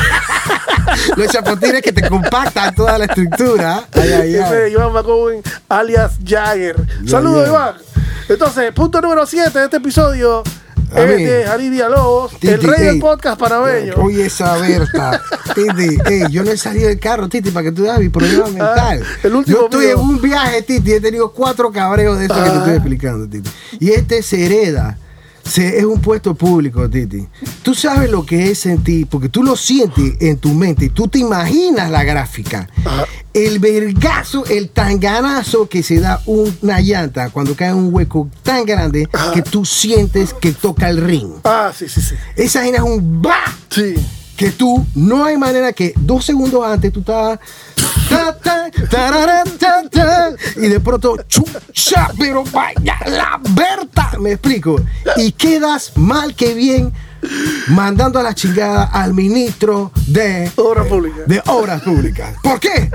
Los chapotines que te compactan toda la estructura. Ay, ay, Ese ay. es Iván McCowen, alias Jagger. Saludos. Iván. Entonces, punto número 7 de este episodio. A Es mí. de Jarí Villalobos, Titi, el rey ey. del podcast panameño. Oye, esa Berta. Titi, ey, yo no he salido del carro, Titi, para que tú veas mi problema mental. Ah, el último yo estoy mío. en un viaje, Titi, he tenido cuatro cabreos de esos que te Ah. estoy explicando, Titi. Y este se hereda. Se, es un puesto público, Titi. Tú sabes lo que es sentir, porque tú lo sientes en tu mente, tú te imaginas la gráfica. Ajá. El vergazo, el tanganazo que se da una llanta cuando cae en un hueco tan grande Ajá. que tú sientes que toca el ring. Ah, sí, sí, sí. Esa vaina es un ¡bah! Sí. Que tú no hay manera que dos segundos antes tú ta, y de pronto chucha pero vaya la Berta me explico y quedas mal que bien mandando a la chingada al ministro de obras públicas. ¿Por qué?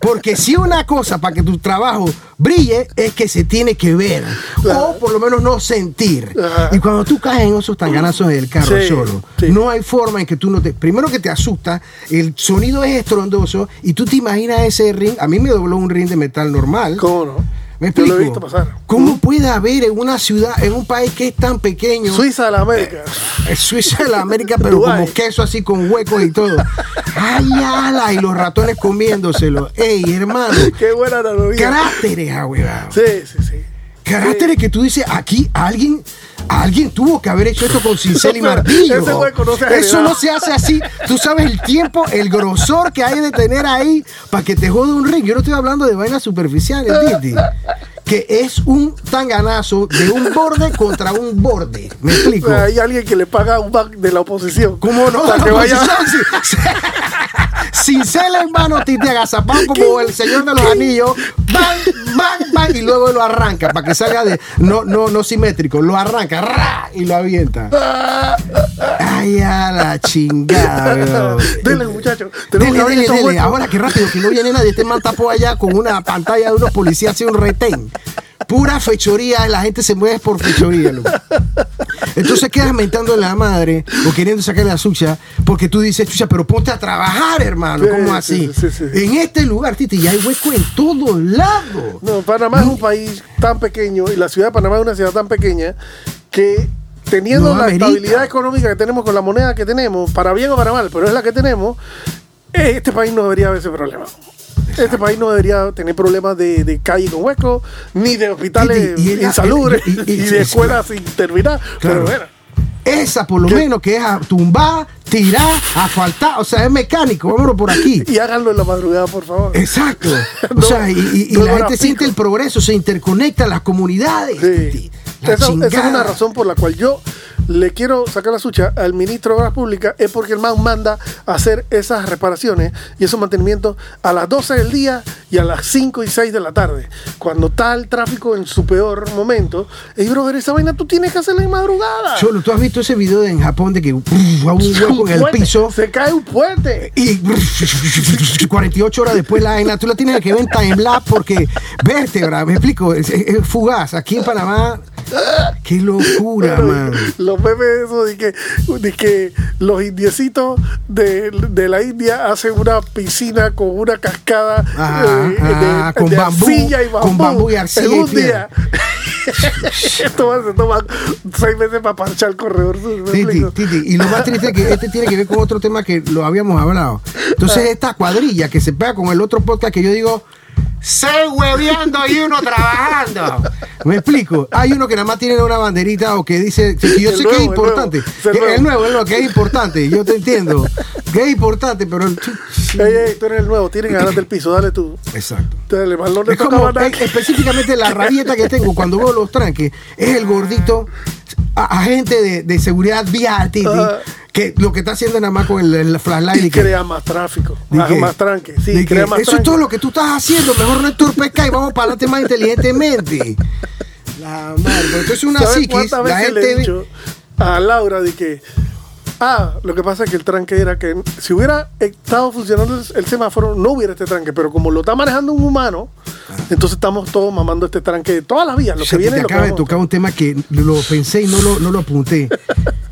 Porque si una cosa para que tu trabajo brille es que se tiene que ver o por lo menos no sentir. Ajá. Y cuando tú caes en esos tanganazos del carro Sí, solo, sí. no hay forma en que tú no te. Primero que te asusta, el sonido es estrondoso y tú te imaginas ese ring. A mí me dobló un ring de metal normal. ¿Cómo no? ¿Me Yo lo he visto pasar. ¿Cómo puede haber en una ciudad, en un país que es tan pequeño? Suiza de la América. Es Suiza de la América, pero como queso así con huecos y todo. Ay, ala, y los ratones comiéndoselo. Ey, hermano, Qué buena analogía. carácteres, ahuevado. Sí, sí, sí. Caracteres que tú dices, aquí alguien, alguien tuvo que haber hecho esto con cincel y martillo. Eso no se hace así. Tú sabes el tiempo, el grosor que hay de tener ahí para que te jode un ring. Yo no estoy hablando de vainas superficiales, Titi. Que es un tanganazo de un borde contra un borde. ¿Me explico? Hay alguien que le paga un back de la oposición. ¿Cómo no? Para que vaya. oposición, sí. Cincel en mano, Titi agazapado como el señor de los anillos. Bang, bang, bang. Y luego lo arranca para que salga de. No, no, no simétrico. Lo arranca ra, y lo avienta. Ay, a la chingada. Dele, muchacho. Dele, que dele, dele. Ahora que rápido, que no viene nadie. Este man tapó allá con una pantalla de unos policías hace un retén. Pura fechoría, la gente se mueve por fechoría, loco. Entonces quedas mentando en la madre o queriendo sacarle la suya porque tú dices, chucha, pero ponte a trabajar, hermano. Sí, ¿Cómo sí, así? sí, sí. En este lugar, Titi, ya hay hueco en todos lados. No, Panamá es un país tan pequeño y la ciudad de Panamá es una ciudad tan pequeña que teniendo No la amerita. estabilidad económica que tenemos con la moneda que tenemos, para bien o para mal, pero es la que tenemos, este país no debería haber ese problema. Este país no debería tener problemas de, de calle con huecos, ni de hospitales Y- y- y- insalubres, y- de escuelas sin terminar. Claro. Pero bueno, Esa, por lo ¿Qué? menos, que es a tumbar, tirar, asfaltar. O sea, es mecánico. Vámonos por aquí. y háganlo en la madrugada, por favor. Exacto. O sea, y, y- y no la gente siente el progreso, se interconectan las comunidades. Sí. La Esa, esa es una razón por la cual yo le quiero sacar la sucha al ministro de Obras Públicas, es porque el man manda a hacer esas reparaciones y esos mantenimientos a las 12 del día y a las 5 y 6 de la tarde. Cuando está el tráfico en su peor momento, y brother, esa vaina tú tienes que hacerla en madrugada. Cholo, ¿tú has visto ese video de en Japón de que hay un hueco en el piso? Se cae un puente. Y 48 horas después la vaina, tú la tienes que ver en timelapse porque vértebra, me explico, es, es- es fugaz. Aquí en Panamá, qué locura, man. Los memes esos de que, de que los indiecitos de, de la India hacen una piscina con una cascada Ajá, eh, ajá, con bambú, arcilla y bambú, con bambú y arcilla en un día. Esto va- se toma seis meses para parchar el corredor. sur, ¿me Titi? Titi, y lo más triste es que este tiene que ver con otro tema que lo habíamos hablado. Entonces, esta cuadrilla que se pega con el otro podcast que yo digo, Se hueveando y uno trabajando. me explico. Hay uno que nada más tiene una banderita o que dice, que yo El sé nuevo, que es importante. El Que- nuevo. El nuevo, el nuevo, que es importante. Yo te entiendo. Que es importante, pero. el- Ey, ey, tú eres el nuevo, tienes que ganarte el piso, dale tú. Exacto. Dale, mal, no le Es como es- específicamente la rabieta que tengo cuando veo los tranques es el gordito a- agente de, de seguridad vial, Titi, Ajá. Que lo que está haciendo nada más con el, el flashlight Y y que- crea más tráfico, más, que- más tranque. Sí, di que crea más eso es todo lo que tú estás haciendo. Mejor no entorpezca y vamos para adelante más inteligentemente. La madre, pero esto es una ¿Sabes psiquis. cuántas La veces le he gente. dicho a Laura de que Ah, lo que pasa es que el tranque era que si hubiera estado funcionando el, semáforo, no hubiera este tranque. Pero como lo está manejando un humano, entonces estamos todos mamando este tranque de todas las vías. Lo que Shati, viene te lo que acaba de a tocar un tema que lo pensé y no lo, no lo apunté.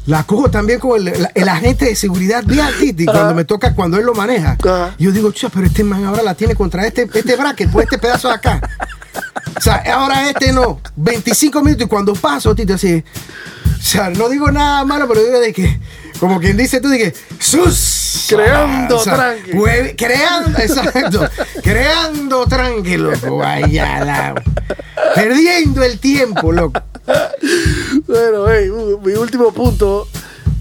La cojo también con el, agente de seguridad de Titi cuando me toca, cuando él lo maneja. Yo digo, chucha, pero este man ahora la tiene contra este, este bracket, por este pedazo de acá. O sea, ahora este no. 25 minutos y cuando paso, Tito, así. O sea, no digo nada malo, pero digo de que, como quien dice tú, que, sus. Creando o sea, hue- Creando, exacto. creando tranque, loco. Vaya, la- Perdiendo el tiempo, loco. Bueno, hey, mi último punto,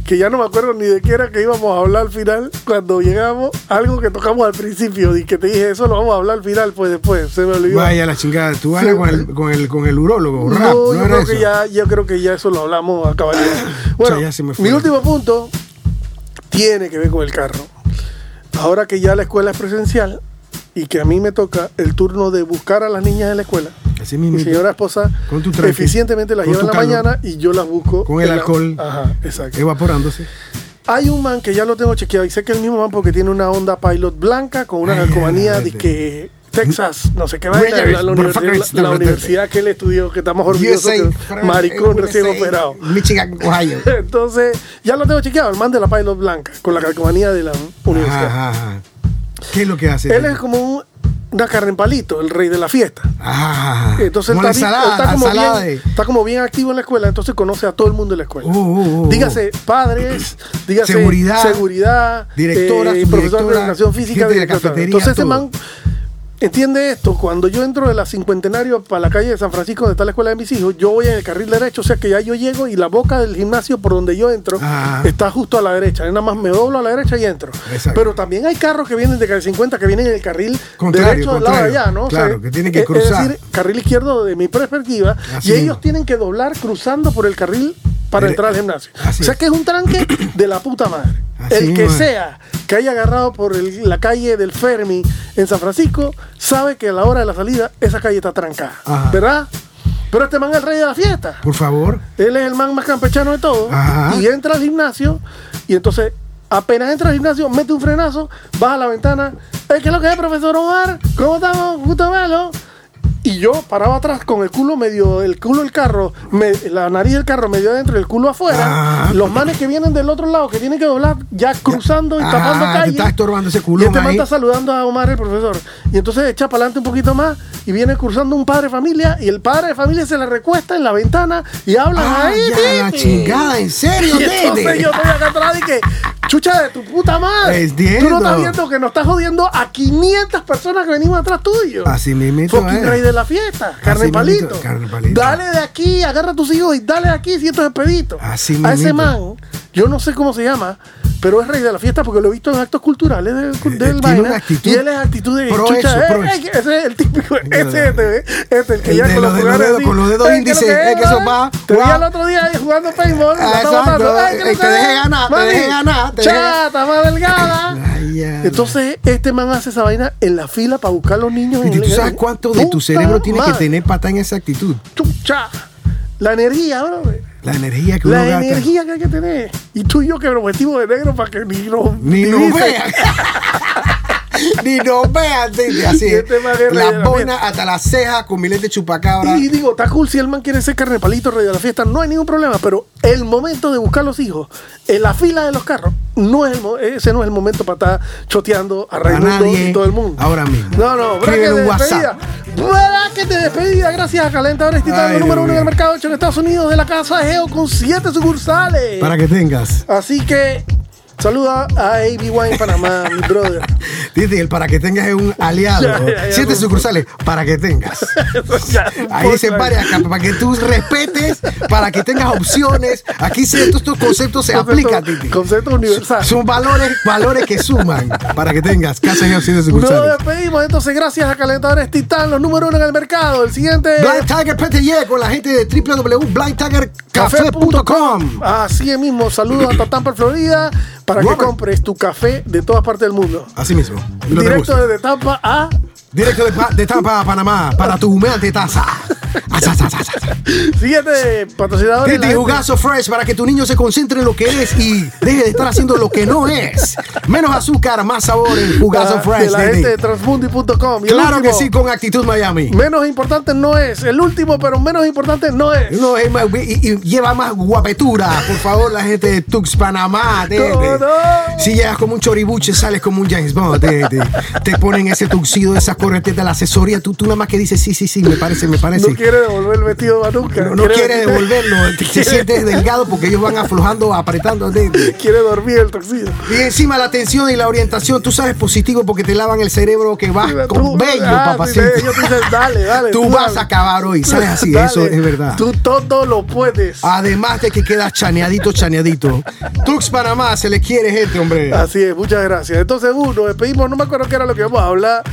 que ya no me acuerdo ni de qué era que íbamos a hablar al final, cuando llegamos, algo que tocamos al principio y que te dije, eso lo vamos a hablar al final, pues después, se me olvidó. Vaya la chingada. Tú hablas Sí. con el, con el, con el urólogo, rap, No, ¿no, yo creo eso? que ya, yo creo que ya eso lo hablamos a cabalidad. Bueno, mi último punto tiene que ver con el carro. Ahora que ya la escuela es presencial y que a mí me toca el turno de buscar a las niñas en la escuela. Así Mi mismo. señora esposa Con tu tranque, eficientemente las lleva en la calor, mañana y yo las busco. Con el en la- alcohol. Ajá, exacto. Evaporándose. Hay un man que ya lo tengo chequeado y sé que es el mismo man porque tiene una Honda Pilot blanca con una calcomanía de que Texas, no sé qué va, Rangers, la, la universidad, la- la universidad que él estudió, que estamos orgullosos, USA, que maricón USA, recién operado. Michigan, Ohio. Entonces, ya lo tengo chequeado, el man de la Pilot blanca, con la calcomanía de la universidad. Ajá, ajá. ¿Qué es lo que hace? Él es como un- una carne en palito, el rey de la fiesta. Ajá. Entonces él está, ensalada, está como ensalada bien, está como bien activo en la escuela, entonces conoce a todo el mundo en la escuela. Uh, uh, uh, dígase padres, dígase Seguridad, seguridad directora, eh, profesor de educación física, de la cafetería, Entonces ese todo. man entiende esto. Cuando yo entro de la cincuentenario para la calle de San Francisco, donde está la escuela de mis hijos, yo voy en el carril derecho, o sea que ya yo llego y la boca del gimnasio por donde yo entro Ajá. está justo a la derecha. Yo nada más me doblo a la derecha y entro. Exacto. Pero también hay carros que vienen de calle 50 que vienen en el carril Contrario, derecho del lado de allá, ¿no? Claro, que tienen que cruzar. Es decir, carril izquierdo de mi perspectiva Así y ellos tienen que doblar cruzando por el carril para entrar al gimnasio. O sea que es un tranque de la puta madre. Así el que sea que haya agarrado por el- la calle del Fermi en San Francisco sabe que a la hora de la salida esa calle está trancada. Ajá. ¿Verdad? Pero este man es el rey de la fiesta. Por favor. Él es el man más campechano de todos. Ajá. Y entra al gimnasio y entonces apenas entra al gimnasio, mete un frenazo, baja la ventana. "Eh, ¿Qué es lo que es, profesor Omar? ¿Cómo estamos? Gusto verlo. Y yo paraba atrás con el culo medio, el culo del carro, me- la nariz del carro medio adentro y el culo afuera. Ajá. Los manes que vienen del otro lado, que tienen que doblar, ya cruzando y Ajá, tapando calle. está estorbando ese Y culón este man está saludando a Omar, el profesor. Y entonces echa para adelante un poquito más y viene cruzando un padre de familia y el padre de familia se le recuesta en la ventana y hablan Ah, ahí. ya, la chingada, ¿en serio, Y entonces yo estoy acá atrás y que, chucha de tu puta madre. Entiendo. Tú no estás viendo que nos estás jodiendo a 500 personas que venimos atrás tuyo. Así mismito Fucking rey de la fiesta. Carne mismito, palito. carne en palito. Dale de aquí, agarra a tus hijos y dale de aquí cientos de peditos. Así A ese man, yo no sé cómo se llama, pero es rey de la fiesta porque lo he visto en actos culturales del, del tiene una actitud y él es actitud de pro chucha. eso, eh, pro eh, eso. ese es el típico, ese es este, el que El ya de con los de los dedos, así. con los dedos Eh, ¿qué índices, es eh, que eso va, Te vi el otro día jugando paintball, Ah, eh, ¿qué es que lo te deje ganar, te deje ganar, Chata, más delgada. Entonces, este man hace esa vaina en la fila para buscar a los niños. En- ¿tú sabes cuánto de tu cerebro tiene que tener para estar en esa actitud? Chucha. La energía, bro. La energía que uno La gasta. energía que hay que tener. Y tú y yo que nos vestimos de negro para que ni nos, Ni nos divisen. vean. Ni nos vean, así. Este man es rey de La la boina hasta las cejas con miles de chupacabra. Y digo, está cool si el man quiere ser carne palito, rey de la fiesta, no hay ningún problema, pero el momento de buscar los hijos en la fila de los carros, no es el ese no es el momento para estar choteando a Raimundo y todo el mundo. ahora mismo. No, no, un de despedida. Bracket de despedida, gracias a Ay, el número uno en el mercado hecho en Estados Unidos de la casa Geo con siete sucursales. Para que tengas. Así que saluda a AB Wine Panamá, mi brother. Titi, el para que tengas es un aliado. Ya, ya, ya, Siete sucursales, para que tengas. Ahí dicen varias capas, para que tú respetes, para que tengas opciones. Aquí ciertos estos conceptos se Concepto- aplican, Titi. Concepto universal. Son valores, valores que suman para que tengas Casa Geo siete Nos sucursales. despedimos entonces gracias a Calentadores Titán, los número uno en el mercado. El siguiente Blind Tiger PTY con la gente de www.blindtigercafé.com. Así mismo, saludos hasta Tampa, Florida, para que compres tu café de todas partes del mundo. Así mismo. Directo desde Tampa a Directo de, de Tampa a Panamá para tu humeante taza. Siguiente patrocinador. Titi, jugazo fresh para que tu niño se concentre en lo que es y deje de estar haciendo lo que no es. Menos azúcar, más sabor en jugazo Ah, fresh. de la gente de transmundi.com. Claro que sí, con actitud Miami. Menos importante no es. El último, pero menos importante no es. No, es más- y, y lleva más guapetura, por favor, la gente de Tux Panamá. Tete. Si llegas como un choribuche, sales como un James Bond. Tete. Te ponen ese tuxido, esas corretetas de la asesoría. Tú, tú nada más que dices, sí, sí, sí, me parece, me parece. No quiere devolver el vestido de nunca. No, no quiere devolverlo, te sientes delgado porque ellos van aflojando, apretando. Quiere dormir el toxido. Y encima la atención y la orientación, tú sabes positivo porque te lavan el cerebro que vas con bello, ah, papacito. sí, dicen, dale, dale. Tú vas dale. a acabar hoy, ¿sabes así? Dale. Eso es verdad. Tú todo lo puedes. Además de que quedas chaneadito, chaneadito. Tux Panamá, se le quiere gente, hombre. Así es, muchas gracias. Entonces, uh, nos despedimos, no me acuerdo qué era lo que íbamos a hablar.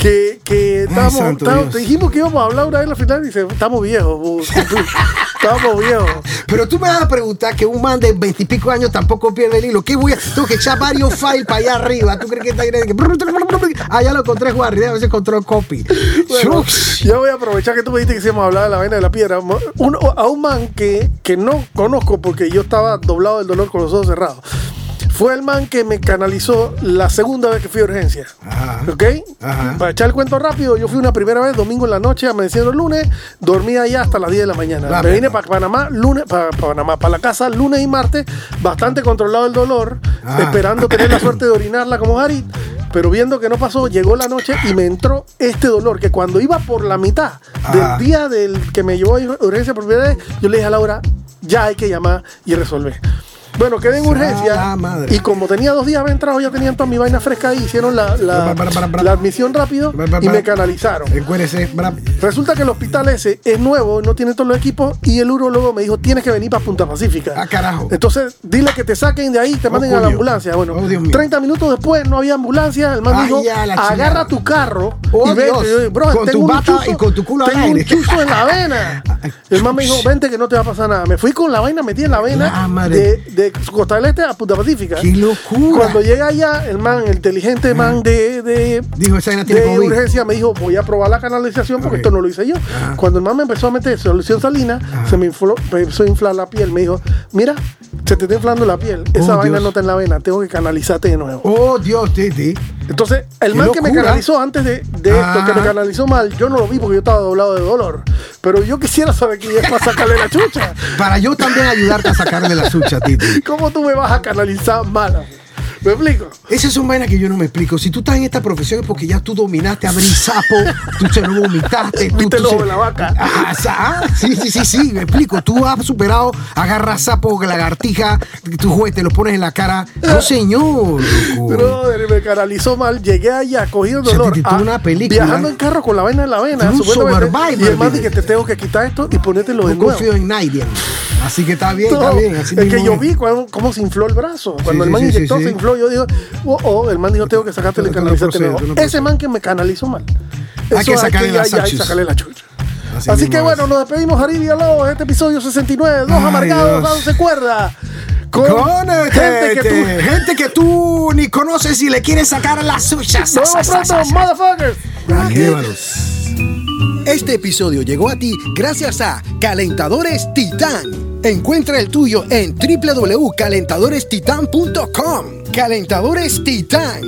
Que, que estábamos, santo estábamos- dijimos que íbamos a hablar una vez al final y dice, estamos viejos, estamos viejos. Pero tú me vas a preguntar que un man de veintipico años tampoco pierde el hilo. ¿Qué voy a.? Tengo que echar varios files para allá arriba. ¿Tú crees que está ahí? Ah, ya lo encontré, Juan. A veces encontró el copy. Bueno, yo voy a aprovechar que tú me dijiste que íbamos a hablar de la vaina de la piedra. Un- a un man que, que no conozco porque yo estaba doblado del dolor con los ojos cerrados. Fue el man que me canalizó la segunda vez que fui a urgencia. Ajá. ¿Ok? Ajá. Para echar el cuento rápido, yo fui una primera vez, domingo en la noche, amaneciendo el lunes, dormí allá hasta las 10 de la mañana. La me vine para Panamá, lunes, para Panamá, para la casa lunes y martes, bastante controlado el dolor, esperando tener la suerte de orinarla como Harit. Pero viendo que no pasó, llegó la noche y me entró este dolor que cuando iba por la mitad del día del que me llevó a urgencia por primera vez, yo le dije a Laura, ya hay que llamar y resolver. Bueno, quedé en urgencia madre. y como tenía dos días había entrado, ya tenían toda mi vaina fresca ahí, hicieron la, la, Para, para, para, para. la admisión rápido y me canalizaron. Bra- Resulta que el hospital ese es nuevo, no tiene todos los equipos y el urologo me dijo, tienes que venir para Punta Pacífica. Ah, carajo. Entonces, dile que te saquen de ahí te Oh, manden a la ambulancia. Bueno, Oh, Dios mío. 30 minutos después no había ambulancia, el man Ay, dijo, agarra tu carro Oh, y. Yo, bro, Con tengo tu un bata chuzo, y con tu culo tengo un chuzo en la vena. El man me dijo, vente que no te va a pasar nada. Me fui con la vaina metida en la vena de, de Costa del Este a Punta Pacífica. ¡Qué locura! Cuando llega allá, el man, el inteligente man de, de, Dijo, de urgencia me dijo, voy a probar la canalización porque esto no lo hice yo. Cuando el man me empezó a meter solución salina, se me, infló- me empezó a inflar la piel. Me dijo, mira, se te está inflando la piel. Esa Oh, vaina Dios. no está en la vena, tengo que canalizarte de nuevo. Oh, Dios, Titi. Entonces, el man que me canalizó antes de, de Ah. esto, que me canalizó mal, yo no lo vi porque yo estaba doblado de dolor. Pero yo quisiera saber quién es para sacarle la chucha. Para yo también ayudarte a sacarle la sucha, Titi. ¿Cómo tú me vas a canalizar mal? ¿Me explico? Esas son vainas que yo no me explico. Si tú estás en esta profesión es porque ya tú dominaste abrir sapo, tú se lo vomitaste. tú, Viste tú el ojo se- de la vaca. Ah, ah, sí, sí, sí, sí, me explico. Tú has superado, agarras sapo, lagartija, tu juez te lo pones en la cara. No, señor. Brother, me canalizó mal. Llegué allá, cogido sea, dolor. te- te- ah, una película. Viajando en carro con la vaina en la vena. Un survivor, y el baby. dice que te tengo que quitar esto y ponértelo de No nuevo. confío en nadie. Así que está bien, No, está bien. Así es que yo es. vi cuando- cómo se infló el brazo. Cuando Sí, el man sí, inyectó, sí, se sí. Yo digo, oh, oh, el man dijo, tengo que sacarte y Esto no Ese man que me canalizó mal. Hay que sacarle ya la chucha. Así que es. bueno, nos despedimos, Jarid Villalobos, este episodio 69, dos amargados, dándose cuerda. Con, Con gente que tú... gente, gente que tú ni conoces y le quieres sacar las suyas. Nos vemos pronto, motherfuckers. Llévalos. Este episodio llegó a ti gracias a Calentadores Titán. Encuentra el tuyo en www.calentadorestitan.com. Calentadores Titán.